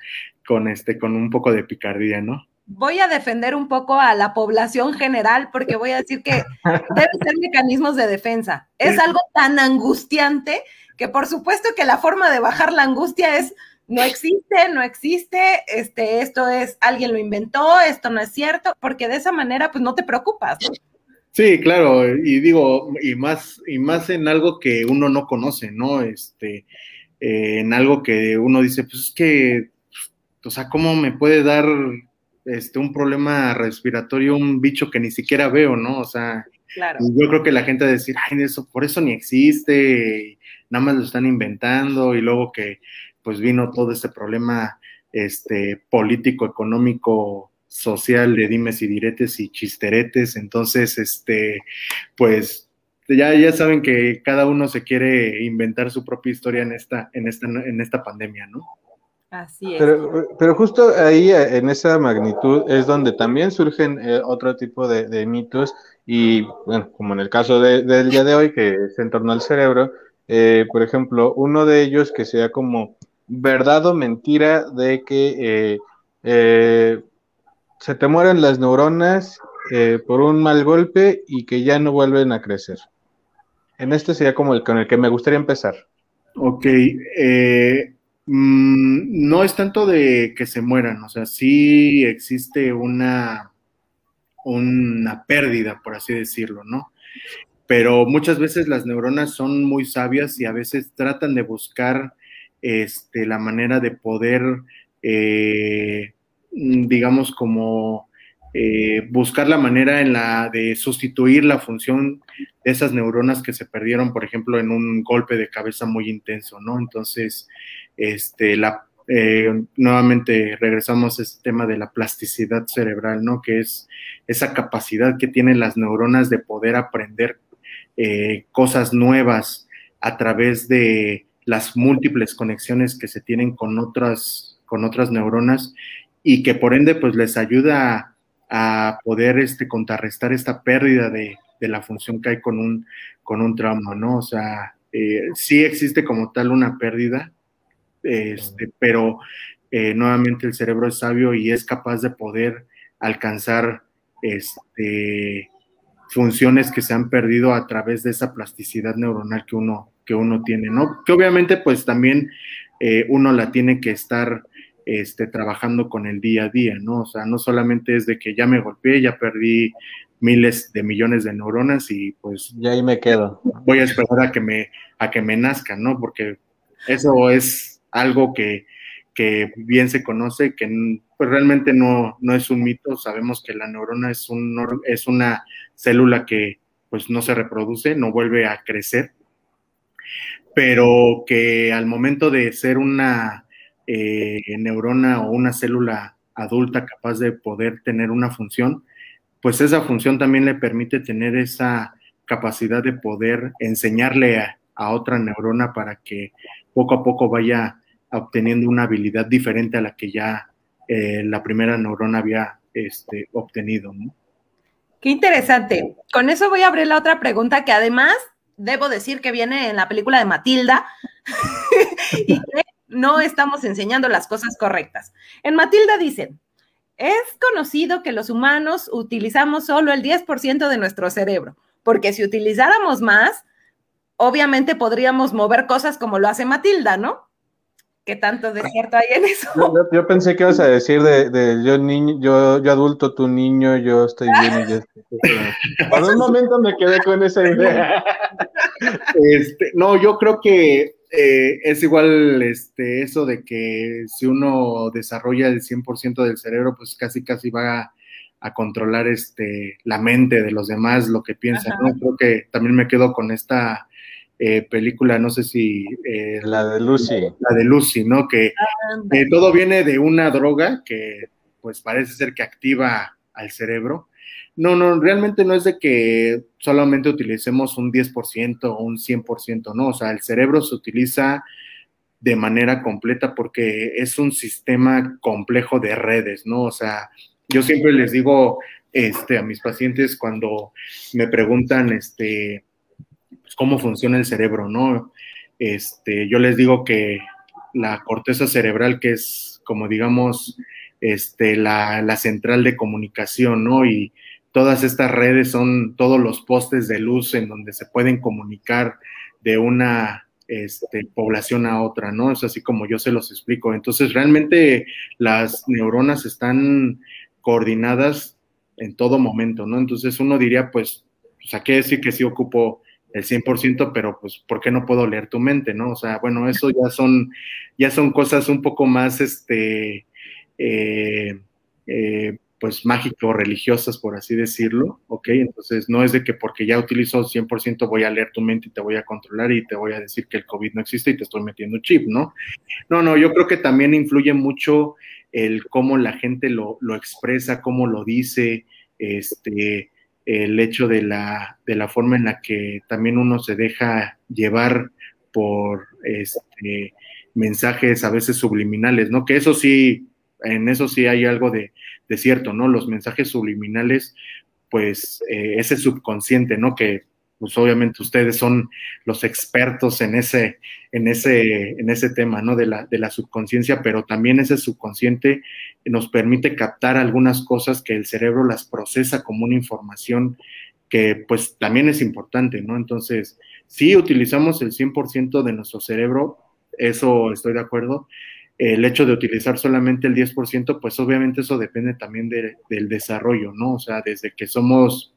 con este, con un poco de picardía, ¿no? Voy a defender un poco a la población general porque voy a decir que deben ser mecanismos de defensa. Es algo tan angustiante que por supuesto que la forma de bajar la angustia es no existe, no existe, este, esto es, alguien lo inventó, esto no es cierto, porque de esa manera pues no te preocupas. Sí, claro, y digo, y más, y más en algo que uno no conoce, ¿no? Este, eh, en algo que uno dice, pues es que, o sea, ¿cómo me puede dar este, un problema respiratorio, un bicho que ni siquiera veo, ¿no? O sea, yo creo que la gente va a decir, ay, eso, por eso ni existe, nada más lo están inventando, y luego que pues vino todo este problema este, político, económico, social de dimes y diretes y chisteretes, entonces, este, pues ya, ya saben que cada uno se quiere inventar su propia historia en esta, en esta, en esta pandemia, ¿no? Así es. Pero, pero justo ahí, en esa magnitud, es donde también surgen eh, otro tipo de, mitos y, bueno, como en el caso del día de hoy, que es en torno al cerebro, eh, por ejemplo, uno de ellos que sea como verdad o mentira de que eh, se te mueren las neuronas por un mal golpe y que ya no vuelven a crecer. En este sería como el con el que me gustaría empezar. Ok, eh, mm, no es tanto de que se mueran, o sea, sí existe una, una pérdida, por así decirlo, ¿no? Pero muchas veces las neuronas son muy sabias y a veces tratan de buscar este, la manera de poder, eh, digamos, como eh, buscar la manera en la de sustituir la función de esas neuronas que se perdieron, por ejemplo, en un golpe de cabeza muy intenso, ¿no? Entonces, este, eh, nuevamente regresamos a este tema de la plasticidad cerebral, ¿no? Que es esa capacidad que tienen las neuronas de poder aprender eh, cosas nuevas a través de las múltiples conexiones que se tienen con otras, con otras neuronas y que por ende pues les ayuda a a poder este, contrarrestar esta pérdida de, la función que hay con un, con un trauma, ¿no? O sea, eh, sí existe como tal una pérdida, este, pero eh, nuevamente el cerebro es sabio y es capaz de poder alcanzar este, funciones que se han perdido a través de esa plasticidad neuronal que uno, que uno tiene, ¿no? Que obviamente pues también eh, uno la tiene que estar este, trabajando con el día a día, ¿no? O sea, no solamente es de que ya me golpeé, ya perdí miles de millones de neuronas y pues... Ya ahí me quedo. Voy a esperar a que me, a que me nazcan, ¿no? Porque eso es algo que, que bien se conoce, que pues realmente no, no es un mito, sabemos que la neurona es, un, es una célula que pues no se reproduce, no vuelve a crecer, pero que al momento de ser una eh, neurona o una célula adulta capaz de poder tener una función, pues esa función también le permite tener esa capacidad de poder enseñarle a, otra neurona para que poco a poco vaya obteniendo una habilidad diferente a la que ya eh, la primera neurona había este, obtenido. Qué interesante. Con eso voy a abrir la otra pregunta que además debo decir que viene en la película de Matilda *laughs* y que no estamos enseñando las cosas correctas. En Matilda dicen, es conocido que los humanos utilizamos solo el 10% de nuestro cerebro, porque si utilizáramos más, obviamente podríamos mover cosas como lo hace Matilda, ¿no? ¿Qué tanto de cierto hay en eso? Yo, pensé que ibas a decir de, yo niño, yo, yo adulto, tu niño, yo estoy bien y yo estoy Por un momento me quedé con esa idea. *laughs* Este, no, yo creo que eh, es igual este, eso de que si uno desarrolla el 100% del cerebro, pues casi casi va a, controlar este, la mente de los demás, lo que piensan. ¿no? Creo que también me quedo con esta eh, película, no sé si... Eh, la de Lucy. La de Lucy, ¿no? Que todo viene de una droga que pues parece ser que activa al cerebro no, no, realmente no es de que solamente utilicemos un 10% o un 100%, no, o sea, el cerebro se utiliza de manera completa porque es un sistema complejo de redes, ¿no? O sea, yo siempre les digo este, a mis pacientes cuando me preguntan este, pues, cómo funciona el cerebro, ¿no? Este, yo les digo que la corteza cerebral, que es como digamos, este, la, la central de comunicación, ¿no? Y todas estas redes son todos los postes de luz en donde se pueden comunicar de una este, población a otra, ¿no? Es así como yo se los explico. Entonces, realmente las neuronas están coordinadas en todo momento, ¿no? Entonces uno diría, pues, pues ¿a qué decir que sí ocupo el 100%, pero pues, ¿por qué no puedo leer tu mente, no? O sea, bueno, eso ya son, ya son cosas un poco más, este, eh, eh, pues mágico religiosas, por así decirlo, ¿ok? Entonces no es de que porque ya utilizo 100% voy a leer tu mente y te voy a controlar y te voy a decir que el COVID no existe y te estoy metiendo chip, ¿no? No, no, yo creo que también influye mucho el cómo la gente lo, expresa, cómo lo dice, este, el hecho de la, de la forma en la que también uno se deja llevar por este, mensajes a veces subliminales, ¿no? Que eso sí, en eso sí hay algo de, cierto, ¿no? Los mensajes subliminales, pues eh, ese subconsciente, ¿no? Que pues obviamente ustedes son los expertos en ese, en ese, en ese tema, ¿no? De la, de la subconsciencia, pero también ese subconsciente nos permite captar algunas cosas que el cerebro las procesa como una información que pues también es importante, ¿no? Entonces, si utilizamos el 100% de nuestro cerebro, eso estoy de acuerdo. El hecho de utilizar solamente el 10%, pues obviamente eso depende también del desarrollo, ¿no? O sea, desde que somos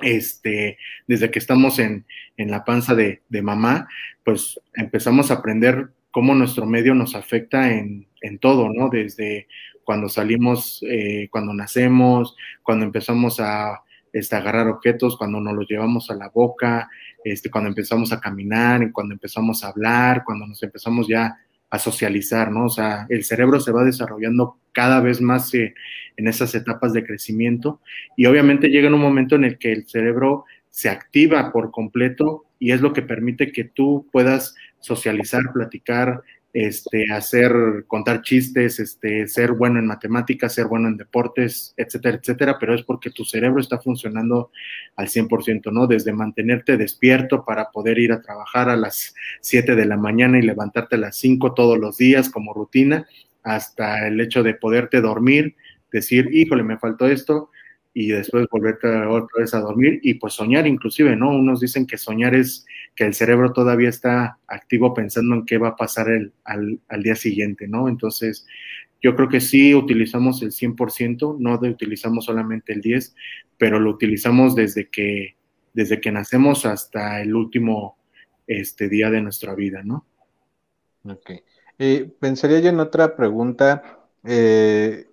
este, desde que estamos en, en la panza de, de, mamá, pues empezamos a aprender cómo nuestro medio nos afecta en, en todo, ¿no? Desde cuando salimos, eh, cuando nacemos, cuando empezamos a este, agarrar objetos, cuando nos los llevamos a la boca, este, cuando empezamos a caminar, cuando empezamos a hablar, cuando nos empezamos ya a socializar, ¿no? O sea, el cerebro se va desarrollando cada vez más eh, en esas etapas de crecimiento y obviamente llega en un momento en el que el cerebro se activa por completo y es lo que permite que tú puedas socializar, platicar, este, hacer, contar chistes, este, ser bueno en matemáticas, ser bueno en deportes, etcétera, etcétera, pero es porque tu cerebro está funcionando al 100%, ¿no? Desde mantenerte despierto para poder ir a trabajar a las 7 de la mañana y levantarte a las 5 todos los días como rutina, hasta el hecho de poderte dormir, decir, híjole, me faltó esto, y después volverte otra vez a dormir y pues soñar inclusive, ¿no? Unos dicen que soñar es que el cerebro todavía está activo pensando en qué va a pasar el, al, al, día siguiente, ¿no? Entonces, yo creo que sí utilizamos el 100%, no utilizamos solamente el 10, pero lo utilizamos desde que, desde que nacemos hasta el último este, día de nuestra vida, ¿no? Ok. Pensaría yo en otra pregunta. Eh,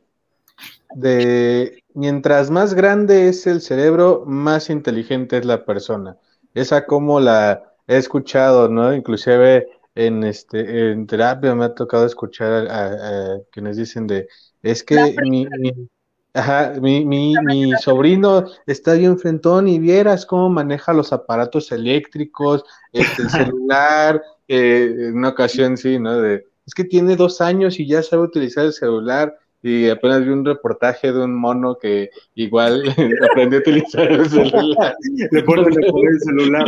de mientras más grande es el cerebro, más inteligente es la persona. Esa como la he escuchado, ¿no? Inclusive en este en terapia me ha tocado escuchar a, quienes dicen de es que mi, mi, mi, mi, sobrino está bien frentón y vieras cómo maneja los aparatos eléctricos, este, el *laughs* celular, eh, en una ocasión sí, ¿no? De, es que tiene dos años y ya sabe utilizar el celular y apenas vi un reportaje de un mono que igual *laughs* aprendió a utilizar el celular. Le ponen el celular.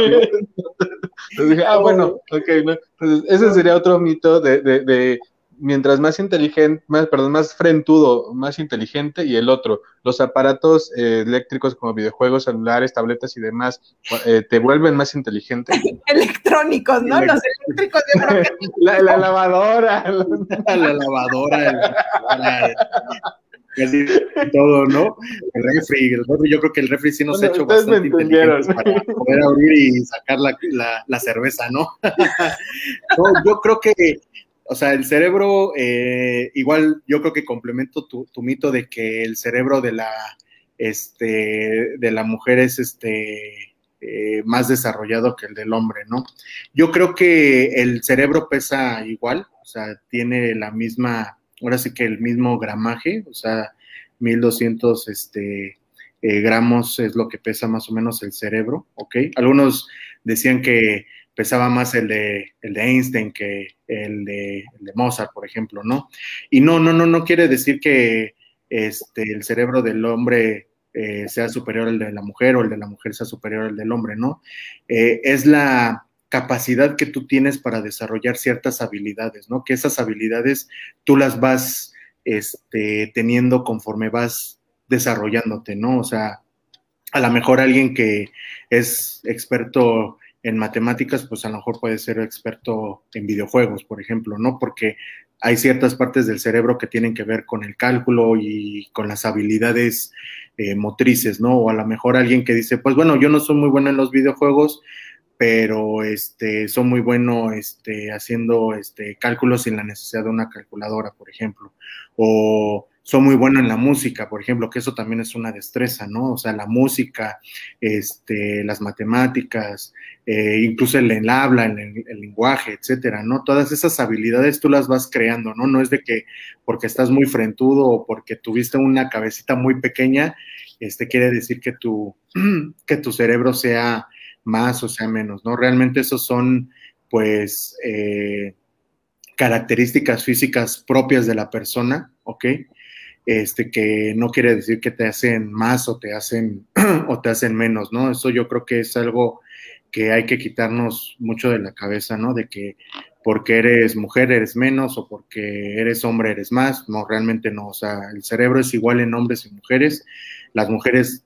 Entonces dije, ah, bueno, ok, ¿no? Entonces, ese sería otro mito de, de, de mientras más inteligente, más, perdón, más frentudo, más inteligente, y el otro, los aparatos eh, eléctricos como videojuegos, celulares, tabletas y demás, eh, te vuelven más inteligente. *laughs* Electrónicos, ¿no? Los eléctricos de *laughs* la, la, lavadora. la lavadora. casi todo, ¿no? El refri, el refri, yo creo que el refri sí nos ha hecho bastante inteligentes para poder abrir y sacar la, la, la cerveza, ¿no? *laughs* no yo creo que o sea, el cerebro, eh, igual yo creo que complemento tu, mito de que el cerebro de la, este, de la mujer es este, eh, más desarrollado que el del hombre, ¿no? Yo creo que el cerebro pesa igual, o sea, tiene la misma, ahora sí que el mismo gramaje, o sea, 1200 este, eh, gramos es lo que pesa más o menos el cerebro, ¿ok? Algunos decían que pesaba más el de, el de Einstein que el de, Mozart, por ejemplo, ¿no? Y no, no, no, no quiere decir que este, el cerebro del hombre eh, sea superior al de la mujer o el de la mujer sea superior al del hombre, ¿no? Eh, es la capacidad que tú tienes para desarrollar ciertas habilidades, ¿no? Que esas habilidades tú las vas este, teniendo conforme vas desarrollándote, ¿no? O sea, a lo mejor alguien que es experto en matemáticas, pues a lo mejor puede ser experto en videojuegos, por ejemplo, ¿no? Porque hay ciertas partes del cerebro que tienen que ver con el cálculo y con las habilidades eh, motrices, ¿no? O a lo mejor alguien que dice, pues bueno, yo no soy muy bueno en los videojuegos, pero este, soy muy bueno este, haciendo este, cálculos sin la necesidad de una calculadora, por ejemplo. O soy muy bueno en la música, por ejemplo, que eso también es una destreza, ¿no? O sea, la música, este, las matemáticas, eh, incluso el, el habla, el, el, lenguaje, etcétera, ¿no? Todas esas habilidades tú las vas creando, ¿no? No es de que porque estás muy frentudo o porque tuviste una cabecita muy pequeña, este quiere decir que tu, *clears throat* que tu cerebro sea más o sea menos, ¿no? Realmente esos son, pues, eh, características físicas propias de la persona, ¿ok? Este, que no quiere decir que te hacen más o te hacen, *clears throat* o te hacen menos, ¿no? Eso yo creo que es algo que hay que quitarnos mucho de la cabeza, ¿no? De que porque eres mujer eres menos o porque eres hombre eres más. No, realmente no. O sea, el cerebro es igual en hombres y mujeres. Las mujeres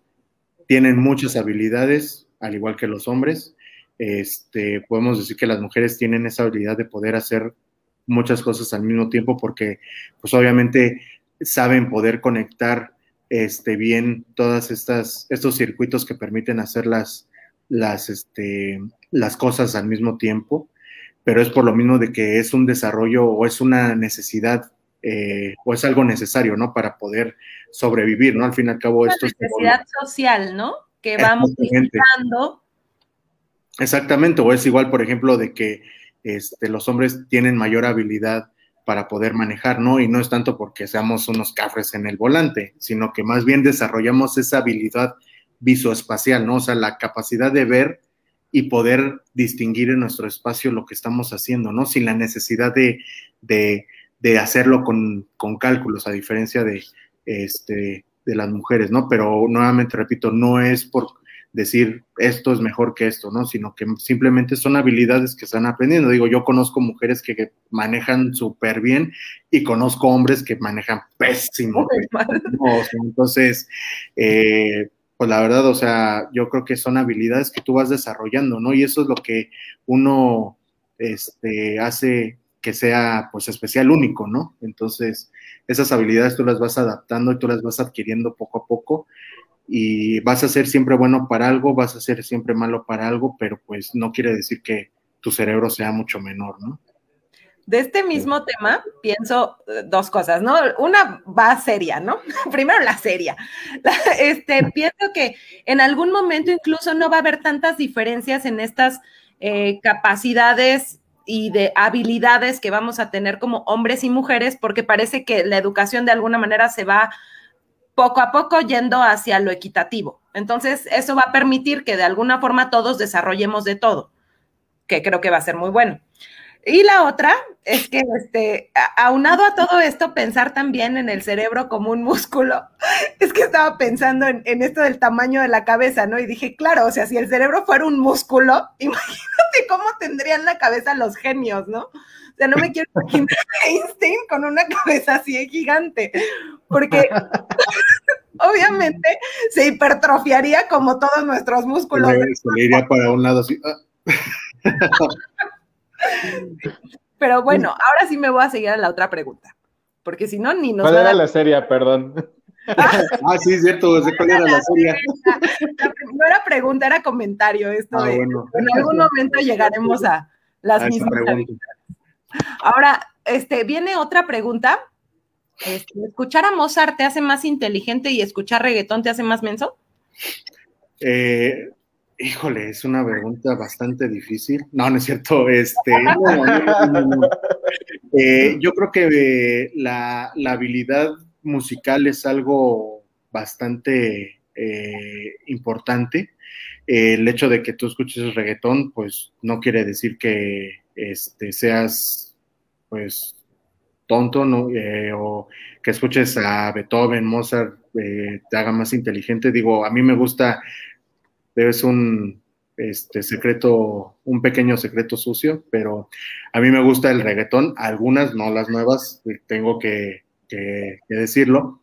tienen muchas habilidades, al igual que los hombres. Este, podemos decir que las mujeres tienen esa habilidad de poder hacer muchas cosas al mismo tiempo porque, pues obviamente, saben poder conectar este, bien todas estas, estos circuitos que permiten hacer las, las, este, las cosas al mismo tiempo, pero es por lo mismo de que es un desarrollo o es una necesidad eh, o es algo necesario, ¿no? Para poder sobrevivir, ¿no? Al fin y al cabo esto es... necesidad social, ¿no? Que vamos modificando. Exactamente, o es igual, por ejemplo, de que este, los hombres tienen mayor habilidad para poder manejar, ¿no? Y no es tanto porque seamos unos cafres en el volante, sino que más bien desarrollamos esa habilidad visoespacial, ¿no? O sea, la capacidad de ver y poder distinguir en nuestro espacio lo que estamos haciendo, ¿no? Sin la necesidad de, de, de hacerlo con, con, cálculos, a diferencia de, este, de las mujeres, ¿no? Pero nuevamente repito, no es por decir esto es mejor que esto, ¿no? Sino que simplemente son habilidades que están aprendiendo. Digo, yo conozco mujeres que, manejan súper bien y conozco hombres que manejan pésimo. entonces, eh, pues la verdad, o sea, yo creo que son habilidades que tú vas desarrollando, ¿no? Y eso es lo que uno este, hace que sea pues especial, único, ¿no? Entonces, esas habilidades tú las vas adaptando y tú las vas adquiriendo poco a poco y vas a ser siempre bueno para algo, vas a ser siempre malo para algo, pero pues no quiere decir que tu cerebro sea mucho menor, ¿no? De este mismo tema pienso eh, dos cosas, ¿no? Una va seria, ¿no? *laughs* Primero la seria. *laughs* Este, pienso que en algún momento incluso no va a haber tantas diferencias en estas eh, capacidades y de habilidades que vamos a tener como hombres y mujeres, porque parece que la educación de alguna manera se va poco a poco yendo hacia lo equitativo. Entonces, eso va a permitir que de alguna forma todos desarrollemos de todo, que creo que va a ser muy bueno. Y la otra es que, este, aunado a todo esto, pensar también en el cerebro como un músculo. *laughs* Es que estaba pensando en, en, esto del tamaño de la cabeza, ¿no? Y dije, claro, o sea, si el cerebro fuera un músculo, *laughs* imagínate cómo tendrían la cabeza los genios, ¿no? O sea, no me quiero imaginar a Einstein con una cabeza así de gigante, porque *laughs* obviamente se hipertrofiaría como todos nuestros músculos. Se le iría para un lado así. Ah. Pero bueno, ahora sí me voy a seguir a la otra pregunta, porque si no, ni nos ¿Cuál era la serie? Perdón. *laughs* ah, sí, cierto, ¿cuál era la serie? No era pregunta, era comentario esto ah, de, en algún momento llegaremos a las mismas Ahora, este, viene otra pregunta. Este, ¿Escuchar a Mozart te hace más inteligente y escuchar reggaetón te hace más menso? Eh, híjole, es una pregunta bastante difícil. No, no es cierto. Este, *laughs* eh, yo creo que la, habilidad musical es algo bastante eh, importante. el hecho de que tú escuches reggaetón, pues no quiere decir que este, seas pues tonto ¿no? Eh, o que escuches a Beethoven, Mozart, eh, te haga más inteligente. Digo, a mí me gusta, es un este, secreto, un pequeño secreto sucio, pero a mí me gusta el reggaetón, algunas, no las nuevas, tengo que, que, decirlo.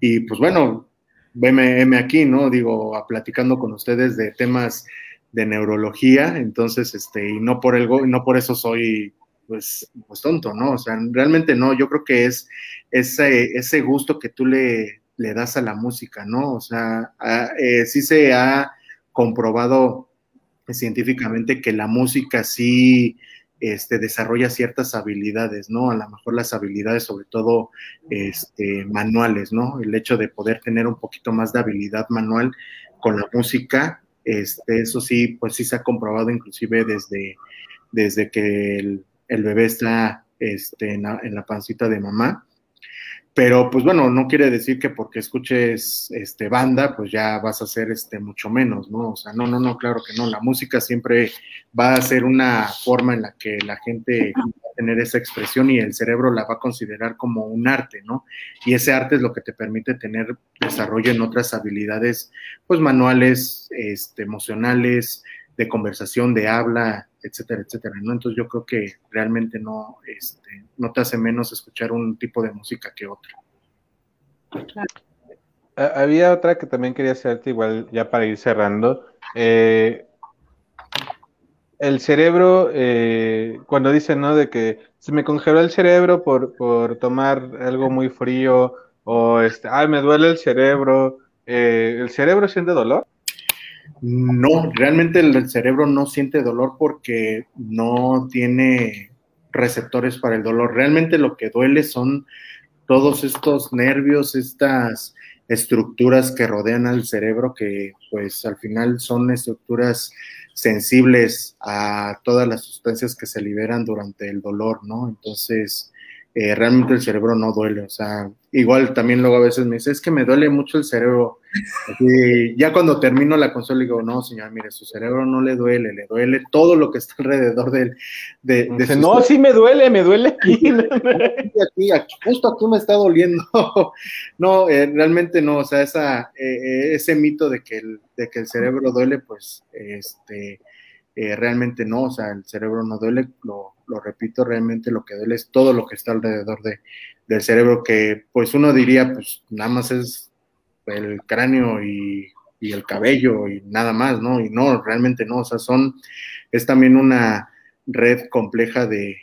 Y pues bueno, veme, aquí, ¿no? Digo, a, platicando con ustedes de temas de neurología, entonces, este, y no por, el, no por eso soy, pues, pues tonto, ¿no? O sea, realmente no, yo creo que es ese, ese gusto que tú le, le das a la música, ¿no? O sea, eh, sí se ha comprobado científicamente que la música sí este, desarrolla ciertas habilidades, ¿no? A lo mejor las habilidades, sobre todo este, manuales, ¿no? El hecho de poder tener un poquito más de habilidad manual con la música este, eso sí, pues sí se ha comprobado inclusive desde, desde que el, bebé está este, en, la, en, la, pancita de mamá. Pero pues bueno, no quiere decir que porque escuches este, banda, pues ya vas a ser este, mucho menos, ¿no? O sea, no, no, no, claro que no. La música siempre va a ser una forma en la que la gente va a tener esa expresión y el cerebro la va a considerar como un arte, ¿no? Y ese arte es lo que te permite tener desarrollo en otras habilidades, pues manuales, este, emocionales, de conversación, de habla, etcétera, etcétera, ¿no? Entonces yo creo que realmente no, este, no te hace menos escuchar un tipo de música que otro. había otra que también quería hacerte, igual ya para ir cerrando. Eh, el cerebro, eh, cuando dicen, ¿no? De que se me congeló el cerebro por, por tomar algo muy frío o, este, ay, me duele el cerebro. Eh, ¿El cerebro siente dolor? No, realmente el, cerebro no siente dolor porque no tiene receptores para el dolor. Realmente lo que duele son todos estos nervios, estas estructuras que rodean al cerebro, que pues al final son estructuras sensibles a todas las sustancias que se liberan durante el dolor, ¿no? Entonces, eh, realmente el cerebro no duele, o sea, igual también luego a veces me dice, es que me duele mucho el cerebro. Y ya cuando termino la consola digo, no, señor, mire, su cerebro no le duele, le duele todo lo que está alrededor de él. De, no, sí me duele, me duele *laughs* aquí. aquí, justo aquí me está doliendo. *laughs* no, eh, realmente no, o sea, esa, eh, ese mito de que, el, de que el cerebro duele, pues, este, realmente no, o sea, el cerebro no duele, lo lo repito, realmente lo que duele es todo lo que está alrededor de, del cerebro, que pues uno diría, pues nada más es el cráneo y, el cabello y nada más, ¿no? Y no, realmente no, o sea, son, es también una red compleja de,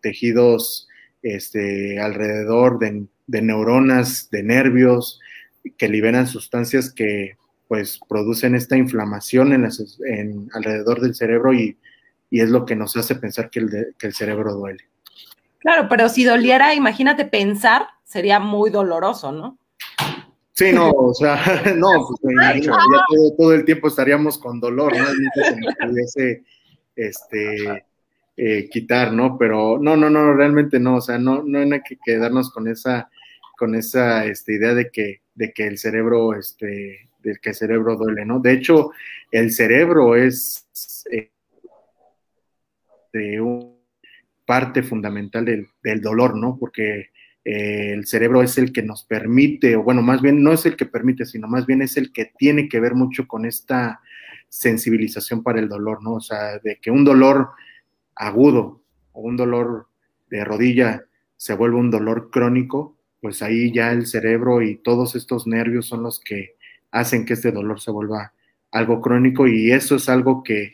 tejidos este, alrededor de, de, neuronas, de nervios, que liberan sustancias que pues producen esta inflamación en, en alrededor del cerebro y y es lo que nos hace pensar que el, que el cerebro duele. Claro, pero si doliera, imagínate pensar, sería muy doloroso, ¿no? Sí, no, o sea, *laughs* no, pues ya todo, el tiempo estaríamos con dolor, ¿no? se nos pudiese este, eh, quitar, ¿no? Pero no, no, no, realmente no, o sea, no, no hay que quedarnos con esa, con esa este, idea de que, de que el cerebro, este, de que el cerebro duele, ¿no? De hecho, el cerebro es eh, de una parte fundamental del, dolor, ¿no? Porque eh, el cerebro es el que nos permite, o bueno, más bien no es el que permite, sino más bien es el que tiene que ver mucho con esta sensibilización para el dolor, ¿no? O sea, de que un dolor agudo o un dolor de rodilla se vuelve un dolor crónico, pues ahí ya el cerebro y todos estos nervios son los que hacen que este dolor se vuelva algo crónico y eso es algo que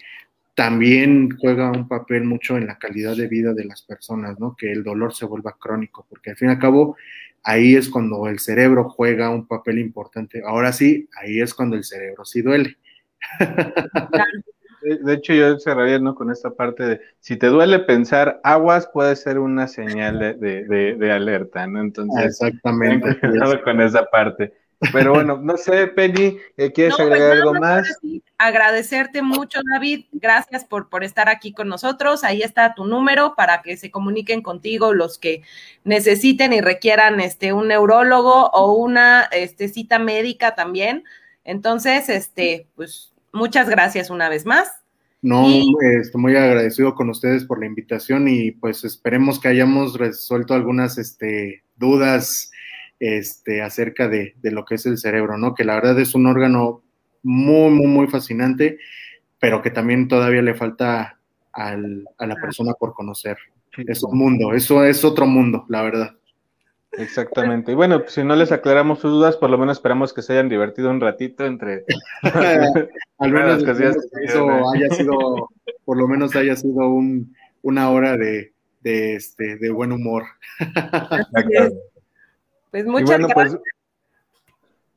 también juega un papel mucho en la calidad de vida de las personas, ¿no? Que el dolor se vuelva crónico, porque al fin y al cabo ahí es cuando el cerebro juega un papel importante. Ahora sí, ahí es cuando el cerebro sí duele. De hecho, yo cerraría ¿no? con esta parte de, si te duele pensar aguas, puede ser una señal de, alerta, ¿no? Entonces, exactamente. con esa parte. Pero bueno, no sé, Penny, eh, ¿quieres pues agregar algo más? agradecerte mucho, David. Gracias por, por estar aquí con nosotros. Ahí está tu número para que se comuniquen contigo los que necesiten y requieran este, un neurólogo o una este, cita médica también. Entonces, este, pues muchas gracias una vez más. No, estoy muy agradecido con ustedes por la invitación y pues esperemos que hayamos resuelto algunas este, dudas este, acerca de, lo que es el cerebro, ¿no? Que la verdad es un órgano muy, muy, muy fascinante, pero que también todavía le falta al, a la persona por conocer. Es un mundo, eso es otro mundo, la verdad. Exactamente. Y bueno, si no les aclaramos sus dudas, por lo menos esperamos que se hayan divertido un ratito entre. *laughs* *laughs* Al menos que eso haya sido, *laughs* por lo menos haya sido un, una hora de, de, este, de buen humor. Pues muchas pues, gracias.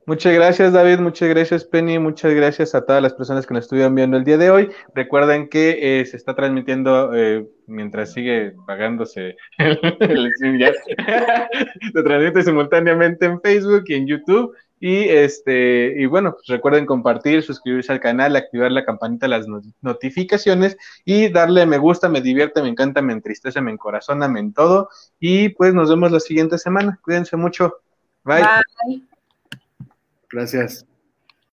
muchas gracias, David. Muchas gracias, Penny. Muchas gracias a todas las personas que nos estuvieron viendo el día de hoy. Recuerden que eh, se está transmitiendo eh, mientras sigue pagándose *laughs* el, el *laughs* se transmite simultáneamente en Facebook y en YouTube. Y este, y bueno, pues recuerden compartir, suscribirse al canal, activar la campanita de las notificaciones y darle me gusta, me divierte, me encanta, me entristece, me encorazona, me en todo. Y pues nos vemos la siguiente semana. Cuídense mucho. Bye. Gracias.